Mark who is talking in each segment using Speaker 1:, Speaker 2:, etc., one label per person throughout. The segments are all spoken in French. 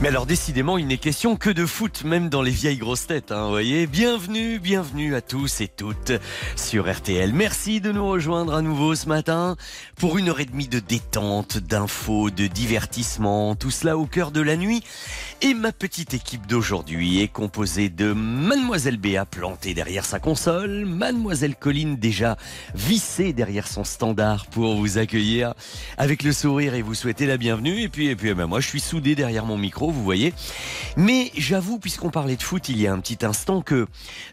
Speaker 1: Mais alors décidément, il n'est question que de foot, même dans les vieilles grosses têtes, hein, voyez. Bienvenue, bienvenue à tous et toutes sur RTL. Merci de nous rejoindre à nouveau ce matin pour une heure et demie de détente, d'infos, de divertissement, tout cela au cœur de la nuit. Et ma petite équipe d'aujourd'hui est composée de Mademoiselle Béa plantée derrière sa console, Mademoiselle Colline déjà vissée derrière son standard pour vous accueillir avec le sourire et vous souhaiter la bienvenue. Et puis, et puis, eh ben, moi, je suis soudé derrière mon micro vous voyez. Mais j'avoue, puisqu'on parlait de foot il y a un petit instant, que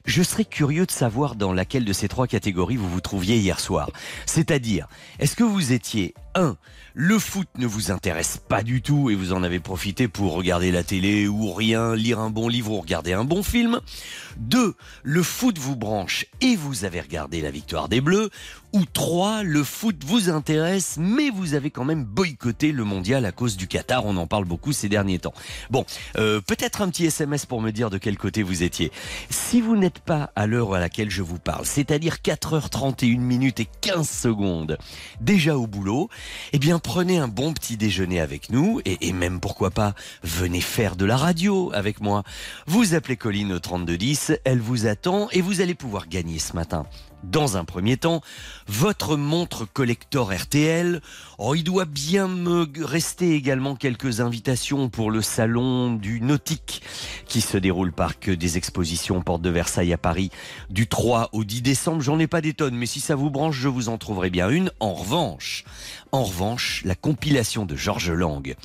Speaker 1: je serais curieux de savoir dans laquelle de ces trois catégories vous vous trouviez hier soir. C'est-à-dire, est-ce que vous étiez 1. Le foot ne vous intéresse pas du tout et vous en avez profité pour regarder la télé ou rien, lire un bon livre ou regarder un bon film. 2. Le foot vous branche et vous avez regardé la victoire des Bleus. Ou 3. Le foot vous intéresse mais vous avez quand même boycotté le mondial à cause du Qatar. On en parle beaucoup ces derniers temps. Bon, euh, peut-être un petit SMS pour me dire de quel côté vous étiez. Si vous n'êtes pas à l'heure à laquelle je vous parle, c'est-à-dire 4h31 minutes et 15 secondes, déjà au boulot, eh bien prenez un bon petit déjeuner avec nous et, même pourquoi pas venez faire de la radio avec moi. Vous appelez Colline au 3210, elle vous attend et vous allez pouvoir gagner ce matin dans un premier temps, votre montre collector RTL. Oh, il doit bien me rester également quelques invitations pour le salon du nautique qui se déroule par que des expositions Porte de Versailles à Paris du 3 au 10 décembre. J'en ai pas des tonnes, mais si ça vous branche, je vous en trouverai bien une. En revanche, en revanche, la compilation de Georges Lang,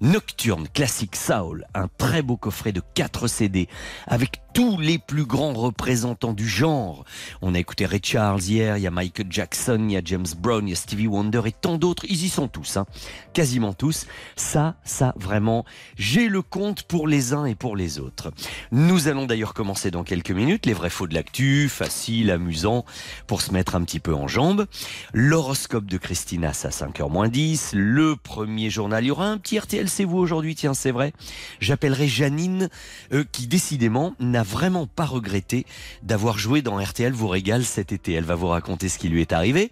Speaker 1: Nocturne Classic Soul, un très beau coffret de 4 CD avec tous les plus grands représentants du genre. On a écouté Ray Charles hier, il y a Michael Jackson, il y a James Brown, il y a Stevie Wonder et tant d'autres. Ils y sont tous, hein. quasiment tous. Ça, ça, vraiment, j'ai le compte pour les uns et pour les autres. Nous allons d'ailleurs commencer dans quelques minutes les vrais faux de l'actu, facile, amusant, pour se mettre un petit peu en jambes. L'horoscope de Christina, ça 5h 10. Le premier journal, il y aura un petit RTL, c'est vous aujourd'hui, tiens, c'est vrai. J'appellerai Janine, euh, qui décidément n'a vraiment pas regretté d'avoir joué dans RTL vous régale cet été. Elle va vous raconter ce qui lui est arrivé.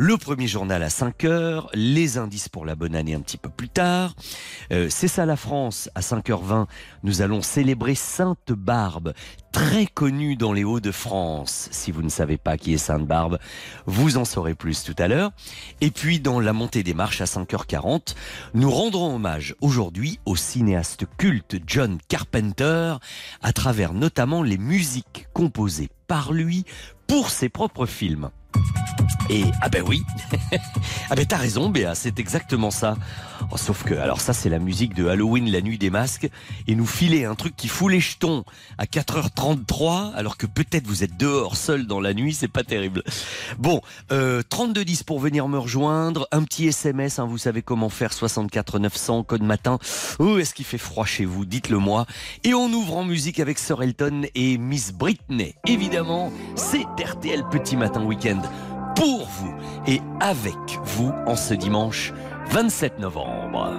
Speaker 1: Le premier journal à 5 heures, les indices pour la bonne année un petit peu plus tard. Euh, c'est ça la France, à 5h20, nous allons célébrer Sainte Barbe, très connue dans les Hauts-de-France. Si vous ne savez pas qui est Sainte Barbe, vous en saurez plus tout à l'heure. Et puis dans la montée des marches à 5h40, nous rendrons hommage aujourd'hui au cinéaste culte John Carpenter à travers notamment les musiques composées par lui pour ses propres films. Et ah ben oui, ah ben t'as raison Béa, c'est exactement ça. Oh, sauf que, alors ça c'est la musique de Halloween, la nuit des masques, et nous filer un truc qui fout les jetons à 4h33, alors que peut-être vous êtes dehors seul dans la nuit, c'est pas terrible. Bon, euh, 3210 pour venir me rejoindre, un petit SMS, hein, vous savez comment faire, 64 900, code matin. Oh, est-ce qu'il fait froid chez vous Dites-le moi. Et on ouvre en musique avec Sir Elton et Miss Britney. Évidemment, c'est RTL Petit Matin Week-end pour vous et avec vous en ce dimanche 27 novembre.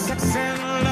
Speaker 1: sex and love.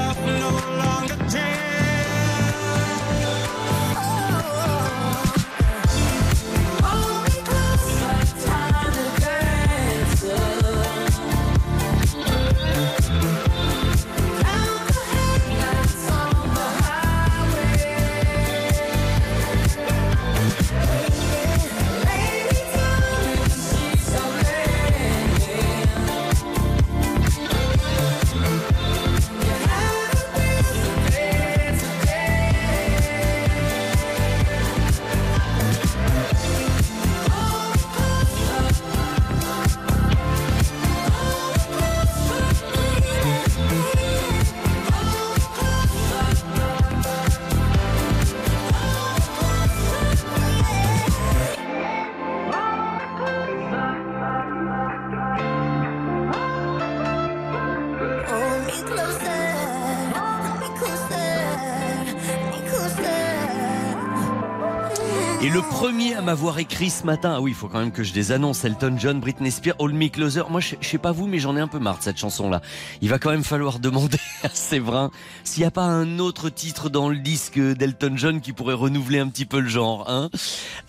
Speaker 1: M'avoir écrit ce matin, ah oui, il faut quand même que je les annonce, Elton John, Britney Spears, All Me Closer. Moi, je, sais pas vous, mais j'en ai un peu marre de cette chanson-là. Il va quand même falloir demander à Séverin s'il n'y a pas un autre titre dans le disque d'Elton John qui pourrait renouveler un petit peu le genre. Hein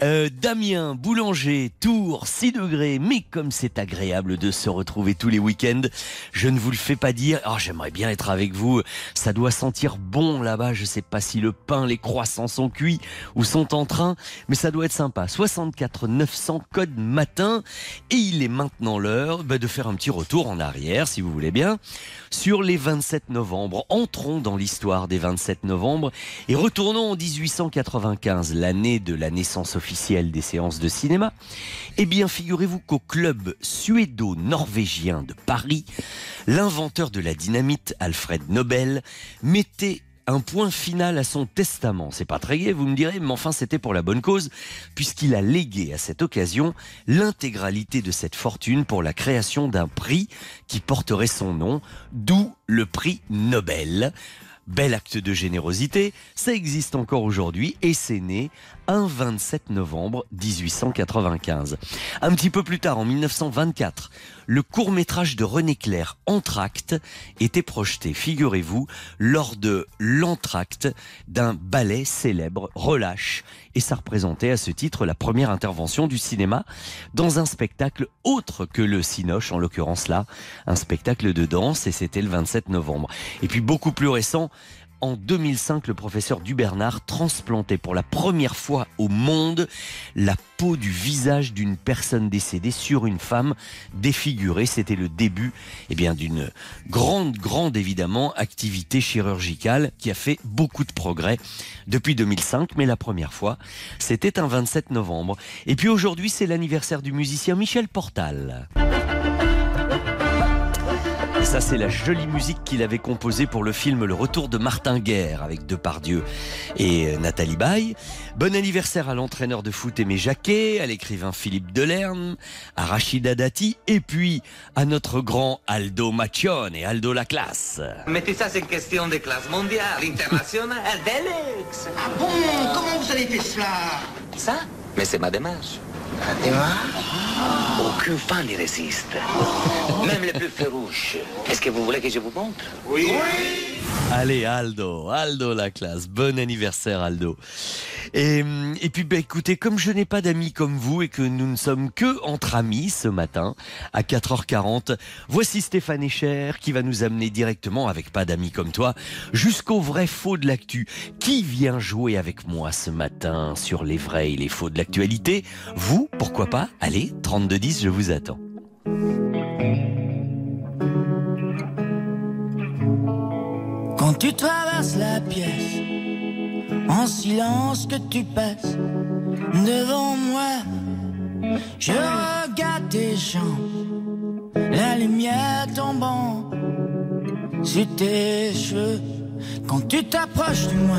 Speaker 1: euh, Damien, Boulanger, Tours, 6 degrés, mais comme c'est agréable de se retrouver tous les week-ends, je ne vous le fais pas dire. Oh, j'aimerais bien être avec vous. Ça doit sentir bon là-bas. Je sais pas si le pain, les croissants sont cuits ou sont en train mais ça doit être sympa. 64 900 code matin et il est maintenant l'heure bah, de faire un petit retour en arrière, si vous voulez bien, sur les 27 novembre. Entrons dans l'histoire des 27 novembre et retournons en 1895, l'année de la naissance officielle des séances de cinéma. Eh bien, figurez-vous qu'au club suédo-norvégien de Paris, l'inventeur de la dynamite, Alfred Nobel, mettait un point final à son testament. C'est pas très gai, vous me direz, mais enfin c'était pour la bonne cause, puisqu'il a légué à cette occasion l'intégralité de cette fortune pour la création d'un prix qui porterait son nom, d'où le prix Nobel. Bel acte de générosité, ça existe encore aujourd'hui et c'est né un 27 novembre 1895. Un petit peu plus tard, en 1924, le court métrage de René Clair, Entracte, était projeté, figurez-vous, lors de l'entracte d'un ballet célèbre, Relâche, et ça représentait à ce titre la première intervention du cinéma dans un spectacle autre que le Cinoche, en l'occurrence là, un spectacle de danse, et c'était le 27 novembre. Et puis beaucoup plus récent, en 2005, le professeur Dubernard transplantait pour la première fois au monde la peau du visage d'une personne décédée sur une femme défigurée. C'était le début eh bien, d'une grande, grande évidemment activité chirurgicale qui a fait beaucoup de progrès depuis 2005. Mais la première fois, c'était un 27 novembre. Et puis aujourd'hui, c'est l'anniversaire du musicien Michel Portal ça, c'est la jolie musique qu'il avait composée pour le film Le Retour de Martin Guerre avec Depardieu et euh, Nathalie Baye. Bon anniversaire à l'entraîneur de foot Aimé Jacquet, à l'écrivain Philippe Delerme, à Rachida Dati et puis à notre grand Aldo Macione et Aldo la classe.
Speaker 2: Mais tout ça, c'est une question de classe mondiale, internationale, Delux.
Speaker 3: Ah bon? Comment vous avez fait cela?
Speaker 2: Ça? Mais c'est ma démarche.
Speaker 3: Démarche
Speaker 2: aucune femme n'y résiste. Même les plus farouches. Est-ce que vous voulez que je vous montre?
Speaker 3: Oui.
Speaker 1: Allez, Aldo, Aldo la classe. Bon anniversaire, Aldo. Et, et puis, bah, écoutez, comme je n'ai pas d'amis comme vous et que nous ne sommes que entre amis ce matin à 4h40, voici Stéphane Echer qui va nous amener directement, avec pas d'amis comme toi, jusqu'au vrai faux de l'actu. Qui vient jouer avec moi ce matin sur les vrais et les faux de l'actualité? Vous, pourquoi pas Allez, 3210, je vous attends.
Speaker 4: Quand tu traverses la pièce, en silence que tu passes devant moi, je regarde tes jambes, la lumière tombant sur tes cheveux. Quand tu t'approches de moi,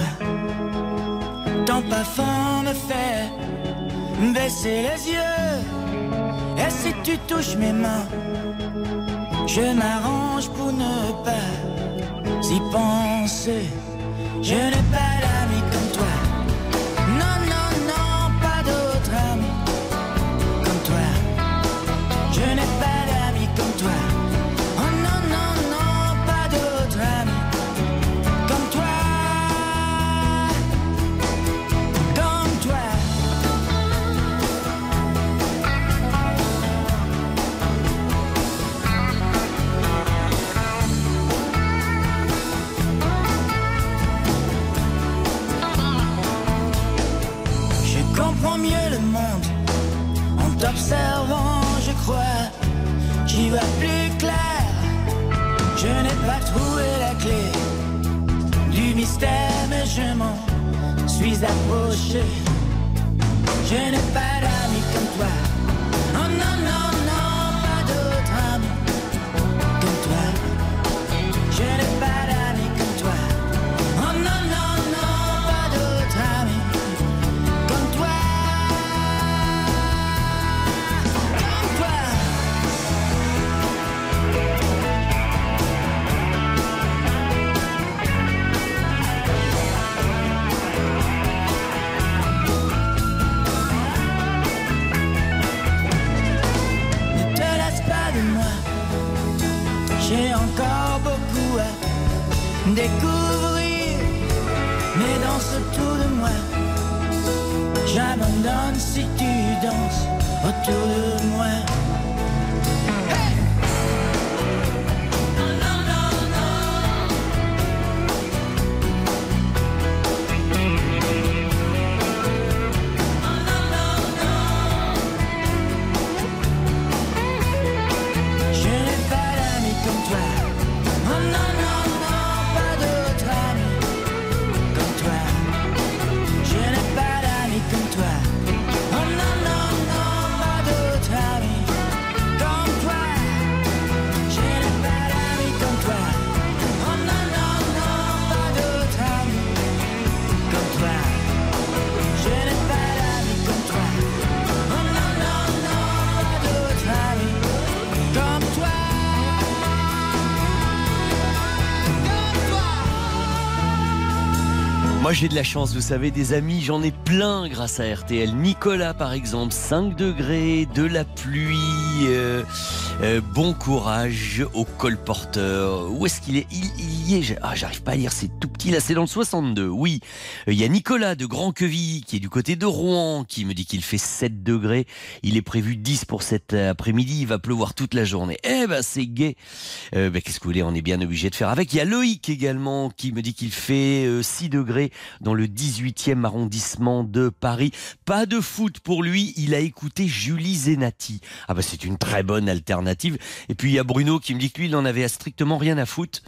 Speaker 4: ton parfum me fait baisser les yeux. Et si tu touches mes mains, je m'arrange pour ne pas y penser. Je n'ai pas d'amis comme toi. Mieux le monde en t'observant, je crois. J'y vois plus clair. Je n'ai pas trouvé la clé du mystère, mais je m'en suis approché. Je n'ai pas d'amis comme toi. Découvrir, mais danse autour de moi. J'abandonne si tu danses autour de moi.
Speaker 1: J'ai de la chance, vous savez, des amis, j'en ai plein grâce à RTL. Nicolas par exemple, 5 degrés, de la pluie, euh, euh, bon courage au colporteur. Où est-ce qu'il est? Il, y est, ah, j'arrive pas à lire, c'est petit là, c'est dans le 62, oui. Euh, Il y a Nicolas de Grand Queville qui est du côté de Rouen qui me dit qu'il fait 7 degrés. Il est prévu 10 pour cet après-midi, il va pleuvoir toute la journée. Eh ben c'est gai. Euh, ben, Qu'est-ce que vous voulez, on est bien obligé de faire avec. Il y a Loïc également qui me dit qu'il fait euh, 6 degrés dans le 18e arrondissement de Paris. Pas de foot pour lui, il a écouté Julie Zenati. Ah bah c'est une très bonne alternative. Et puis il y a Bruno qui me dit que lui, il en avait strictement rien à foutre.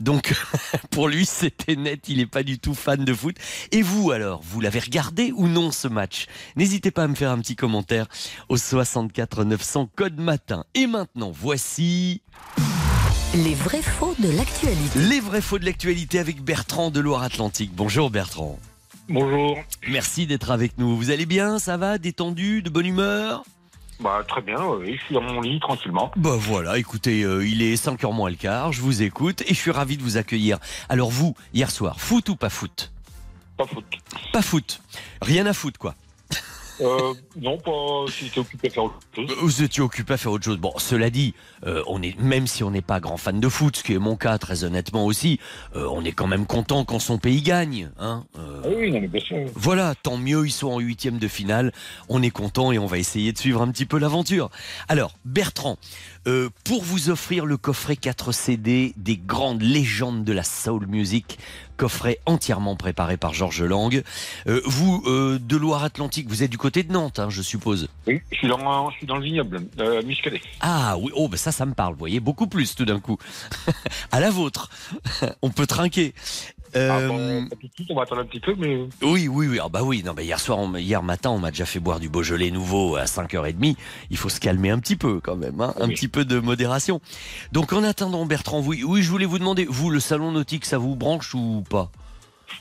Speaker 1: Donc pour lui, c'était net, il n'est pas du tout fan de foot. Et vous alors, vous l'avez regardé ou non ce match? N'hésitez pas à me faire un petit commentaire au 64 900 code matin. Et maintenant, voici
Speaker 5: Les vrais faux de l'actualité.
Speaker 1: les vrais faux de l'actualité avec Bertrand de Loire-Atlantique. Bonjour Bertrand.
Speaker 6: Bonjour.
Speaker 1: Merci d'être avec nous. Vous allez bien? Ça va? Détendu? De bonne humeur?
Speaker 6: Bah, très bien, oui, je suis dans mon lit tranquillement.
Speaker 1: Bah voilà, écoutez, euh, il est 5h moins le quart, je vous écoute et je suis ravi de vous accueillir. Alors vous, hier soir, foot ou pas foot?
Speaker 6: Pas foot.
Speaker 1: Pas foot. Rien à foot quoi.
Speaker 6: Euh, non, pas t'es occupé à faire autre chose.
Speaker 1: Vous étiez occupé à faire autre chose. Bon, cela dit, euh, on est même si on n'est pas grand fan de foot, ce qui est mon cas très honnêtement aussi, euh, on est quand même content quand son pays gagne. Hein Euh,
Speaker 6: Ah oui, non, mais bien sûr.
Speaker 1: Voilà, tant mieux, ils sont en huitième de finale. On est content et on va essayer de suivre un petit peu l'aventure. Alors, Bertrand, euh, pour vous offrir le coffret 4 CD des grandes légendes de la soul music, coffret entièrement préparé par Georges Lang. euh, vous, euh, de Loire-Atlantique, vous êtes du côté de Nantes, hein, je suppose.
Speaker 6: Oui, je suis dans, je suis dans le vignoble, Muscadet.
Speaker 1: Ah oui, oh, ben ça, ça me parle, vous voyez, beaucoup plus tout d'un coup. à la vôtre, on peut trinquer.
Speaker 6: Ah,
Speaker 1: Euh,
Speaker 6: bon, pas tout de suite, on va attendre un petit peu, mais
Speaker 1: Oui, oui, oui. Ah bah oui. Non, mais hier soir, on- hier matin, on m'a déjà fait boire du Beaujolais nouveau à 5h30. Il faut se calmer un petit peu quand même, hein, un
Speaker 6: Oui.
Speaker 1: petit peu de modération. Donc en attendant, Bertrand, oui, oui, je voulais vous demander, vous, le salon nautique, ça vous branche ou pas?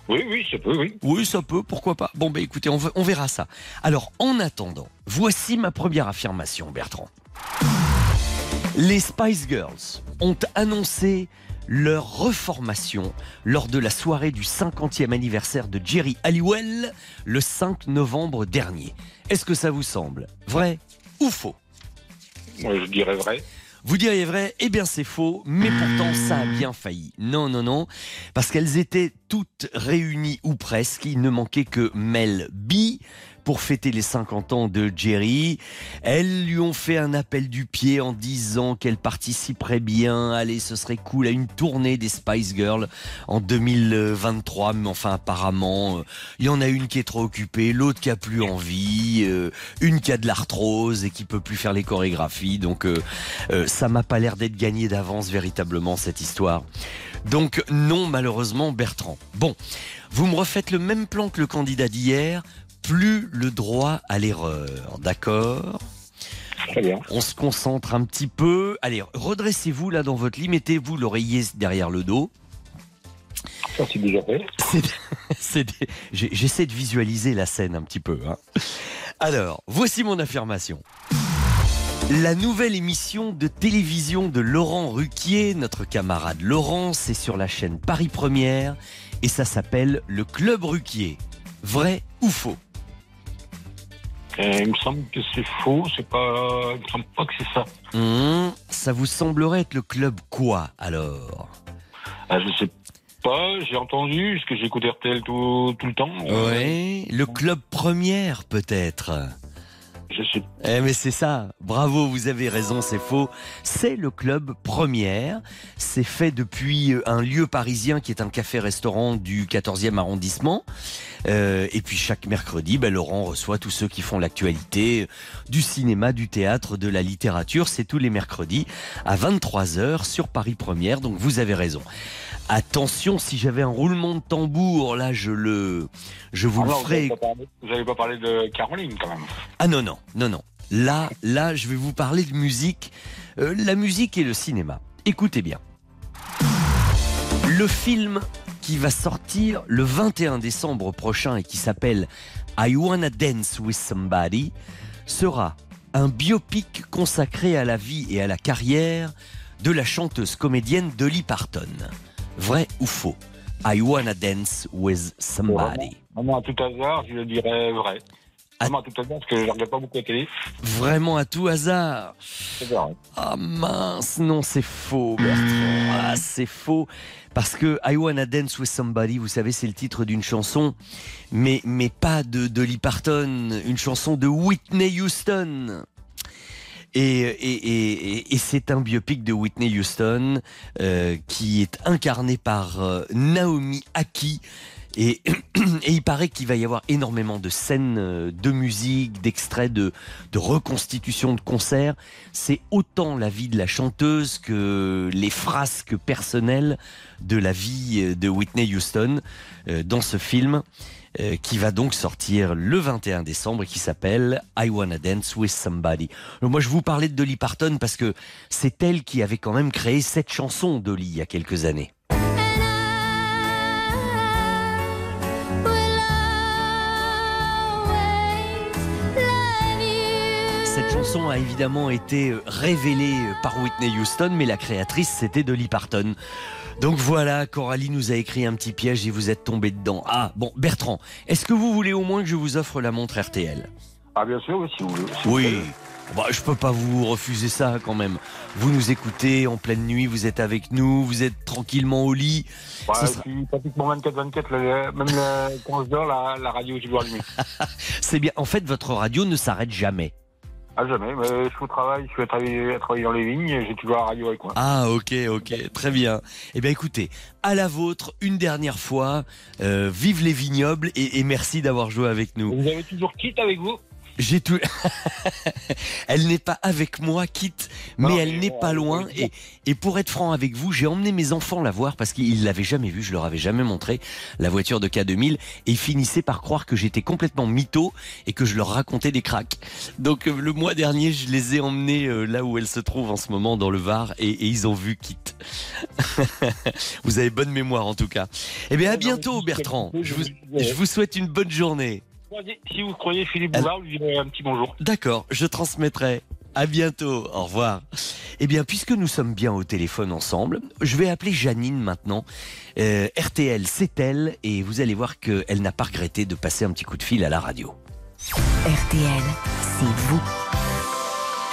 Speaker 6: Oui, oui, ça peut, oui.
Speaker 1: Oui, ça peut, pourquoi pas. Bon, bah écoutez, on verra ça. Alors, en attendant, voici ma première affirmation, Bertrand. Les Spice Girls ont annoncé leur reformation lors de la soirée du 50e anniversaire de Jerry Halliwell le 5 novembre dernier. Est-ce que ça vous semble vrai ou faux?
Speaker 6: Moi, je dirais vrai.
Speaker 1: vous diriez vrai, eh bien c'est faux, mais pourtant ça a bien failli. Non, non, non, parce qu'elles étaient toutes réunies ou presque. Il ne manquait que Mel B pour fêter les 50 ans de Jerry. Elles lui ont fait un appel du pied en disant qu'elle participerait bien. Allez, ce serait cool à une tournée des Spice Girls en 2023. Mais enfin, apparemment, euh, il y en a une qui est trop occupée, l'autre qui a plus envie, euh, une qui a de l'arthrose et qui peut plus faire les chorégraphies. Donc, euh, ça m'a pas l'air d'être gagné d'avance véritablement cette histoire. Donc non, malheureusement, Bertrand. Bon, vous me refaites le même plan que le candidat d'hier. Plus le droit à l'erreur, d'accord
Speaker 6: Très bien.
Speaker 1: On se concentre un petit peu. Allez, redressez-vous là dans votre lit, mettez-vous l'oreiller derrière le dos.
Speaker 6: Ça, c'est déjà fait.
Speaker 1: C'est- c'est des- j'ai- J'essaie de visualiser la scène un petit peu. hein. Alors, voici mon affirmation. La nouvelle émission de télévision de Laurent Ruquier, notre camarade Laurent, c'est sur la chaîne Paris Première et ça s'appelle Le Club Ruquier. Vrai ou faux?
Speaker 6: Euh, il me semble que c'est faux, c'est pas. Il me semble pas que c'est ça.
Speaker 1: Hum, Ça vous semblerait être le club quoi alors?
Speaker 6: Ah, je sais. pas, j'ai entendu, parce que j'écoute RTL tout, tout le temps.
Speaker 1: Oui, le club première peut-être. Eh mais c'est ça, bravo, vous avez raison, c'est faux. C'est le club première. C'est fait depuis euh, un lieu parisien qui est un café-restaurant du 14e arrondissement. Euh, et puis chaque mercredi, ben, Laurent reçoit tous ceux qui font l'actualité du cinéma, du théâtre, de la littérature. C'est tous les mercredis à 23h sur Paris Première. Donc vous avez raison. Attention, si j'avais un roulement de tambour, là, je le, je vous
Speaker 6: Ah
Speaker 1: le
Speaker 6: non,
Speaker 1: ferai.
Speaker 6: Vous n'avez pas, pas parlé de Caroline, quand même.
Speaker 1: Ah non, non, non, non. Là, là, je vais vous parler de musique. Euh, la musique et le cinéma. Écoutez bien. Le film qui va sortir le 21 décembre prochain et qui s'appelle I Wanna Dance with Somebody sera un biopic consacré à la vie et à la carrière de la chanteuse comédienne Dolly Parton. Vrai ou faux? I Wanna Dance with Somebody.
Speaker 6: Vraiment, à tout hasard, je le dirais vrai. Vraiment, à tout hasard, parce que je regarde pas beaucoup la télé.
Speaker 1: Vraiment à tout hasard. Ah mince, non, c'est faux, Bertrand. Ah, c'est faux. Parce que I Wanna Dance with Somebody, vous savez, c'est le titre d'une chanson, mais, mais pas de Dolly Parton, une chanson de Whitney Houston. Et, c'est un biopic de Whitney Houston euh, qui est incarné par euh, Naomi Aki. Et, il paraît qu'il va y avoir énormément de scènes euh, de musique, d'extraits de, de reconstitutions de concerts. C'est autant la vie de la chanteuse que les frasques personnelles de la vie de Whitney Houston dans ce film euh, qui va donc sortir le 21 décembre et qui s'appelle I Wanna Dance with Somebody. Moi je vous parlais de Dolly Parton parce que c'est elle qui avait quand même créé cette chanson Dolly il y a quelques années. Cette chanson a évidemment été euh, révélée euh, par Whitney Houston, mais la créatrice c'était Dolly Parton. Donc voilà, Coralie nous a écrit un petit piège et vous êtes tombé dedans. Ah bon, Bertrand, est-ce que vous voulez au moins que je vous offre la montre RTL
Speaker 6: Ah, bien sûr, si vous voulez. si vous
Speaker 1: Oui.
Speaker 6: voulez.
Speaker 1: Bah, je peux pas vous refuser ça quand même. Vous nous écoutez en pleine nuit, vous êtes avec nous, vous êtes tranquillement au lit.
Speaker 6: Ouais, je
Speaker 1: sera-
Speaker 6: suis pratiquement 24-24, le- même quand je dors, la, la radio, je dois allumer.
Speaker 1: C'est bien. En fait, votre radio ne s'arrête jamais.
Speaker 6: Ah, jamais, mais je suis au travail, je suis à travailler, à travailler dans les vignes, j'ai toujours la radio avec moi.
Speaker 1: Ah ok ok très bien. Eh bien écoutez, à la vôtre une dernière fois. Euh, vive les vignobles et, et merci d'avoir joué avec nous.
Speaker 6: Vous avez toujours quitte avec vous
Speaker 1: J'ai tout. elle n'est pas avec moi, quitte, mais
Speaker 6: Non,
Speaker 1: elle n'est
Speaker 6: bon,
Speaker 1: pas loin. Et, et pour être franc avec vous, j'ai emmené mes enfants la voir parce qu'ils l'avaient jamais vue, je leur avais jamais montré la voiture de K2000 et ils finissaient par croire que j'étais complètement mytho et que je leur racontais des cracks. Donc euh, le mois dernier, je les ai emmenés euh, là où elle se trouve en ce moment dans le Var et, et ils ont vu quitte. vous avez bonne mémoire en tout cas. Eh bien à bientôt Bertrand. Je vous,
Speaker 6: je-
Speaker 1: je vous souhaite une bonne journée.
Speaker 6: Si vous croyez Philippe Bouvard, vous lui direz un petit bonjour.
Speaker 1: D'accord, je transmettrai. À bientôt, au revoir. Eh bien, puisque nous sommes bien au téléphone ensemble, je vais appeler Janine maintenant. Euh, RTL, c'est elle, et vous allez voir qu'elle n'a pas regretté de passer un petit coup de fil à la radio.
Speaker 5: RTL, c'est vous.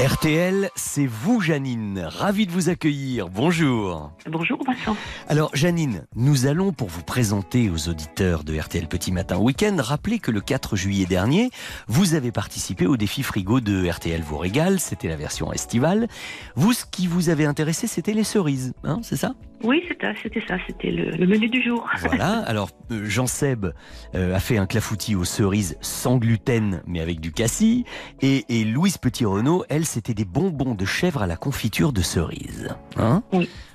Speaker 1: RTL, c'est vous, Janine. Ravi de vous accueillir. Bonjour.
Speaker 7: Bonjour Vincent.
Speaker 1: Alors, Janine, nous allons, pour vous présenter aux auditeurs de RTL Petit Matin Week-end, rappeler que le 4 juillet dernier, vous avez participé au défi frigo de RTL vous régale. C'était la version estivale. Vous, ce qui vous avait intéressé, c'était les cerises, hein, c'est ça?
Speaker 7: Oui, c'était ça, c'était le, le menu du jour.
Speaker 1: Voilà. Alors, euh, Jean Seb euh, a fait un clafoutis aux cerises sans gluten, mais avec du cassis. Et, et Louise Petit-Renault, elle, c'était des bonbons de chèvre à la confiture de cerises. Hein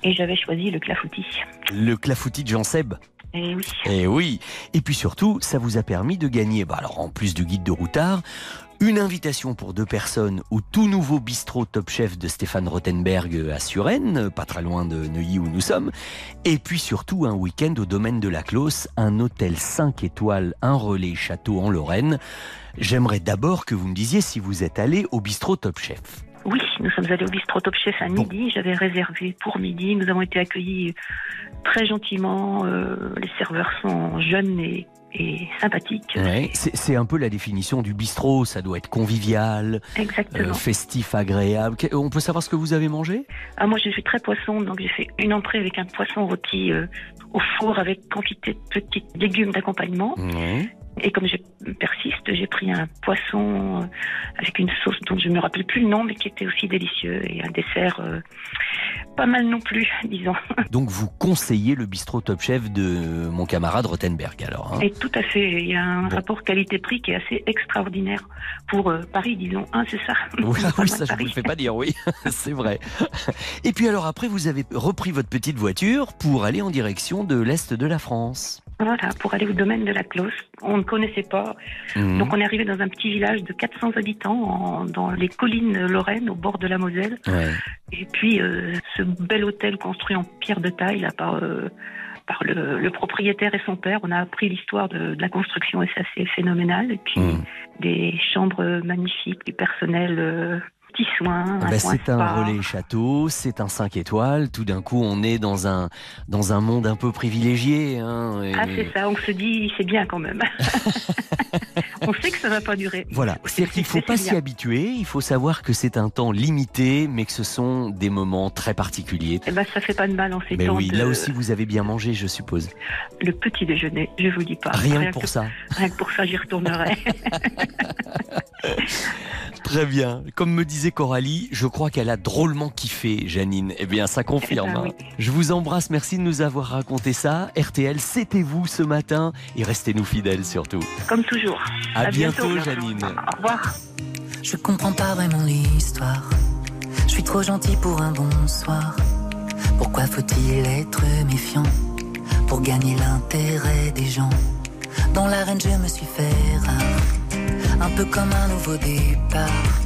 Speaker 7: Et j'avais choisi le clafoutis.
Speaker 1: Le clafoutis de Jean Seb.
Speaker 7: Et oui.
Speaker 1: Eh oui. Et puis surtout, ça vous a permis de gagner, bah alors en plus du guide de routard, une invitation pour deux personnes au tout nouveau bistrot Top Chef de Stéphane Rothenberg à Suresnes, pas très loin de Neuilly où nous sommes. Et puis surtout un week-end au domaine de la Closse, un hôtel 5 étoiles, un relais château en Lorraine. J'aimerais d'abord que vous me disiez si vous êtes allé au bistrot Top Chef.
Speaker 7: Oui, nous sommes allés au bistrot Top Chef à midi. J'avais réservé pour midi. Nous avons été accueillis très gentiment. Euh, les serveurs sont jeunes et, et sympathique.
Speaker 1: Ouais, c'est un peu la définition du bistrot. Ça doit être convivial, euh, festif, agréable. On peut savoir ce que vous avez mangé?
Speaker 7: Ah, moi, je suis très poisson, donc j'ai fait une entrée avec un poisson rôti euh, au four avec quantité de petits légumes d'accompagnement. Et comme persiste, j'ai pris un poisson euh, avec une sauce dont je ne me rappelle plus le nom, mais qui était aussi délicieux et un dessert euh, pas mal non plus, disons.
Speaker 1: Donc vous conseillez le bistrot Top Chef de mon camarade Rothenberg alors. hein
Speaker 7: Et tout à fait, il y a un
Speaker 1: Bon.
Speaker 7: rapport qualité-prix qui est assez extraordinaire pour euh, Paris, disons. Hein, c'est ça?
Speaker 1: Oui, ça je vous le fais pas dire, oui, c'est vrai. Et puis alors après, vous avez repris votre petite voiture pour aller en direction de l'Est de la France.
Speaker 7: Voilà, pour aller au domaine de la Closse. On ne connaissait pas. Donc on est arrivé dans un petit village de 400 habitants en- dans les collines lorraines au bord de la Moselle.
Speaker 1: Ouais.
Speaker 7: Et puis euh, ce bel hôtel construit en pierre de taille là, par, euh, par le, le propriétaire et son père. On a appris l'histoire de, de la construction et c'est assez phénoménal. Et puis
Speaker 1: Mhm.
Speaker 7: des chambres magnifiques, du personnel,
Speaker 1: Ah
Speaker 7: un
Speaker 1: bah, c'est un relais château, c'est un 5 étoiles. Tout d'un coup, on est dans un, dans un monde un peu privilégié. hein, et-
Speaker 7: Ah c'est ça, on se dit c'est bien quand même. on sait que ça va pas durer.
Speaker 1: Voilà, c'est-à-dire qu'il ne faut pas s'y habituer, il faut savoir que c'est un temps limité, mais que ce sont des moments très particuliers.
Speaker 7: Eh ben, ça fait pas de mal en ces
Speaker 1: Mais
Speaker 7: temps
Speaker 1: oui,
Speaker 7: de-
Speaker 1: là aussi vous avez bien mangé, je suppose.
Speaker 7: le petit déjeuner, je vous dis pas.
Speaker 1: Rien que pour ça.
Speaker 7: Rien que pour ça, j'y retournerai.
Speaker 1: Très bien. Comme me disait Coralie, je crois qu'elle a drôlement kiffé, Janine. Eh bien, ça confirme.
Speaker 7: Ben
Speaker 1: hein.
Speaker 7: oui.
Speaker 1: Je vous embrasse, merci de nous avoir raconté ça. RTL, c'était vous ce matin et restez-nous fidèles surtout.
Speaker 7: Comme toujours.
Speaker 1: À, bientôt,
Speaker 7: bientôt.
Speaker 1: Janine.
Speaker 7: Au revoir.
Speaker 8: Je comprends pas vraiment l'histoire. Je suis trop gentil pour un bonsoir. Pourquoi faut-il être méfiant pour gagner l'intérêt des gens? Dans l'arène, je me suis fait rare, un peu comme un nouveau départ.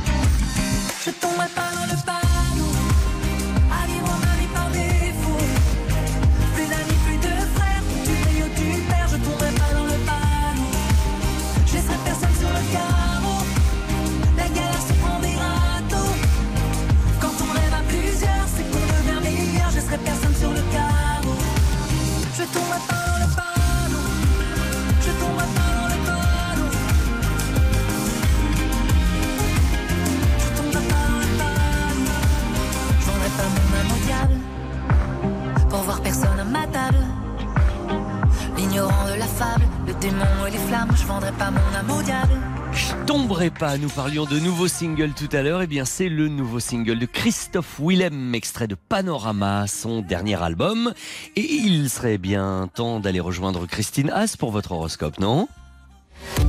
Speaker 8: Pas.
Speaker 1: Nous parlions de nouveau single tout à l'heure. Eh bien, c'est le nouveau single de Christophe Willem, extrait de Panorama, son dernier album. Et il serait bien temps d'aller rejoindre Christine Haas pour votre horoscope, non?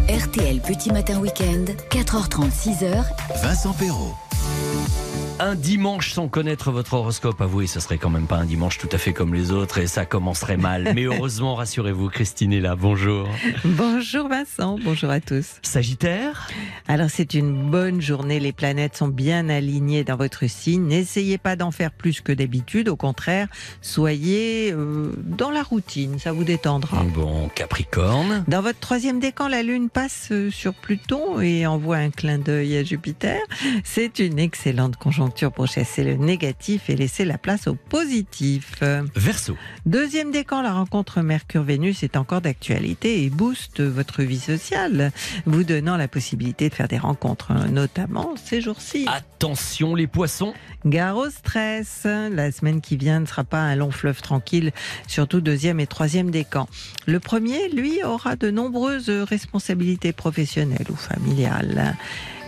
Speaker 5: RTL Petit Matin Week-end, 4h30, 6h,
Speaker 9: Vincent Perrault.
Speaker 1: Un dimanche sans connaître votre horoscope, avouez, ce serait quand même pas un dimanche tout à fait comme les autres et ça commencerait mal. Mais heureusement, rassurez-vous, Christine est là. Bonjour.
Speaker 10: Bonjour Vincent, bonjour à tous.
Speaker 1: Sagittaire?
Speaker 10: Alors c'est une bonne journée, les planètes sont bien alignées dans votre signe. N'essayez pas d'en faire plus que d'habitude, au contraire, soyez euh, dans la routine, ça vous détendra.
Speaker 1: Bon, Capricorne?
Speaker 10: Dans votre troisième décan, la Lune passe euh, sur Pluton et envoie un clin d'œil à Jupiter. C'est une excellente conjonction pour chasser le négatif et laisser la place au positif.
Speaker 1: Verso.
Speaker 10: Deuxième décan, la rencontre Mercure-Vénus est encore d'actualité et booste votre vie sociale, vous donnant la possibilité de faire des rencontres, notamment ces jours-ci.
Speaker 1: Attention les poissons.
Speaker 10: Gare au stress. La semaine qui vient ne sera pas un long fleuve tranquille, surtout deuxième et troisième décan. Le premier, lui, aura de nombreuses responsabilités professionnelles ou familiales.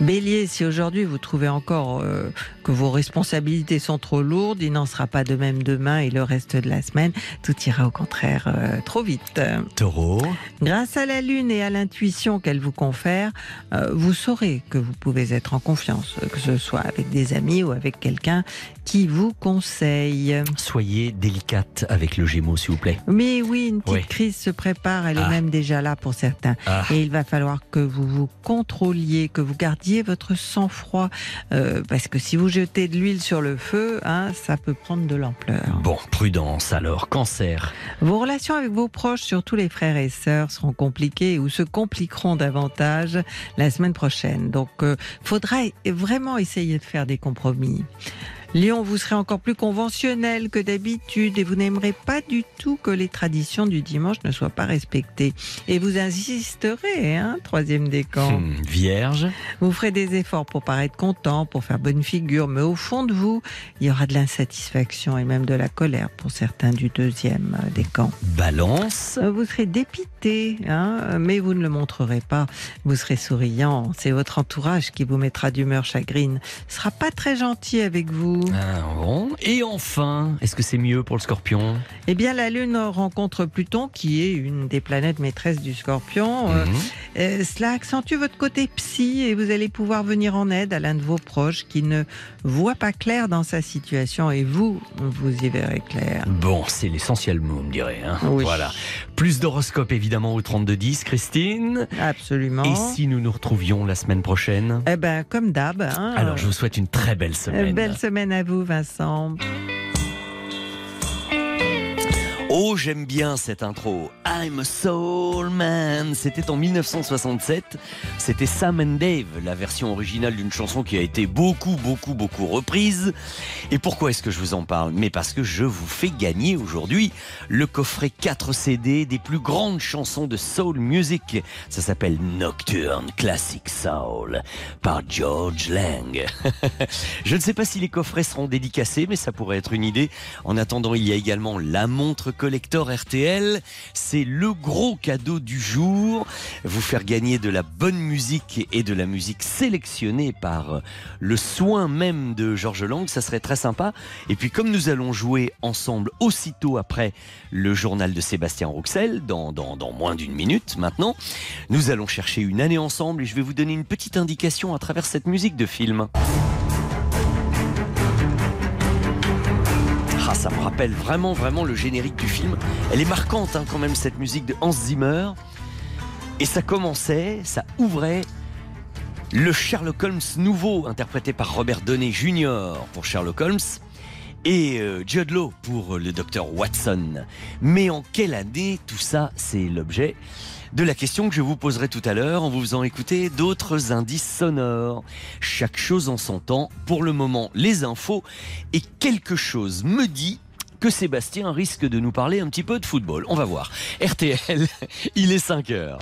Speaker 10: Bélier, si aujourd'hui vous trouvez encore euh, que vos responsabilités sont trop lourdes, il n'en sera pas de même demain et le reste de la semaine. Tout ira au contraire euh, trop vite.
Speaker 1: Taureau.
Speaker 10: Grâce à la Lune et à l'intuition qu'elle vous confère, euh, vous saurez que vous pouvez être en confiance, que ce soit avec des amis ou avec quelqu'un qui vous conseille.
Speaker 1: Soyez délicate avec le Gémeaux, s'il vous plaît.
Speaker 10: Mais oui, une petite
Speaker 1: Oui.
Speaker 10: crise se prépare, elle
Speaker 1: Ah.
Speaker 10: est même déjà là pour certains.
Speaker 1: Ah.
Speaker 10: Et il va falloir que vous vous contrôliez, que vous gardiez votre sang-froid, euh, parce que si vous jetez de l'huile sur le feu, hein, ça peut prendre de l'ampleur.
Speaker 1: Bon, prudence alors. Cancer.
Speaker 10: Vos relations avec vos proches, surtout les frères et sœurs, seront compliquées ou se compliqueront davantage la semaine prochaine. Donc, euh, faudra vraiment essayer de faire des compromis. Lion, vous serez encore plus conventionnel que d'habitude et vous n'aimerez pas du tout que les traditions du dimanche ne soient pas respectées. Et vous insisterez, hein, troisième décan.
Speaker 1: Hmm, Vierge.
Speaker 10: Vous ferez des efforts pour paraître content, pour faire bonne figure, mais au fond de vous, il y aura de l'insatisfaction et même de la colère pour certains du deuxième décan.
Speaker 1: Balance.
Speaker 10: Vous serez dépité, hein, mais vous ne le montrerez pas. Vous serez souriant. C'est votre entourage qui vous mettra d'humeur chagrine. Ce sera pas très gentil avec vous.
Speaker 1: Ah, bon. Et enfin, est-ce que c'est mieux pour le scorpion?
Speaker 10: Eh bien, la Lune rencontre Pluton, qui est une des planètes maîtresses du Scorpion. Euh,
Speaker 1: Mhm.
Speaker 10: euh, cela accentue votre côté psy et vous allez pouvoir venir en aide à l'un de vos proches qui ne voit pas clair dans sa situation et vous, vous y verrez clair.
Speaker 1: Bon, c'est l'essentiel on me dirait. hein.
Speaker 10: Oui.
Speaker 1: Voilà. Plus d'horoscope évidemment au 3210, Christine.
Speaker 10: Absolument.
Speaker 1: Et si nous nous retrouvions la semaine prochaine?
Speaker 10: Eh ben, comme d'hab. hein,
Speaker 1: Alors, je vous souhaite une très belle semaine.
Speaker 10: Belle semaine à vous, Vincent.
Speaker 1: Oh, j'aime bien cette intro. I'm a soul man. C'était en 1967. C'était Sam and Dave, la version originale d'une chanson qui a été beaucoup, beaucoup, beaucoup reprise. Et pourquoi est-ce que je vous en parle? Mais parce que je vous fais gagner aujourd'hui le coffret 4 CD des plus grandes chansons de soul music. Ça s'appelle Nocturne Classic Soul par George Lang. je ne sais pas si les coffrets seront dédicacés, mais ça pourrait être une idée. En attendant, il y a également la montre collector RTL. C'est le gros cadeau du jour. Vous faire gagner de la bonne musique et de la musique sélectionnée par le soin même de Georges Lang. Ça serait très sympa. Et puis, comme nous allons jouer ensemble aussitôt après le journal de Sébastien Rouxel, dans, dans, dans moins d'une minute maintenant, nous allons chercher une année ensemble et je vais vous donner une petite indication à travers cette musique de film. Ça me rappelle vraiment, vraiment le générique du film. Elle est marquante hein, quand même, cette musique de Hans Zimmer. Et ça commençait, ça ouvrait le Sherlock Holmes nouveau, interprété par Robert Downey Jr. pour Sherlock Holmes, et euh, Jude Law pour le docteur Watson. Mais en quelle année tout ça, c'est l'objet de la question que je vous poserai tout à l'heure en vous faisant écouter d'autres indices sonores. Chaque chose en son temps. Pour le moment, les infos. Et quelque chose me dit que Sébastien risque de nous parler un petit peu de football. On va voir. RTL, il est 5 heures.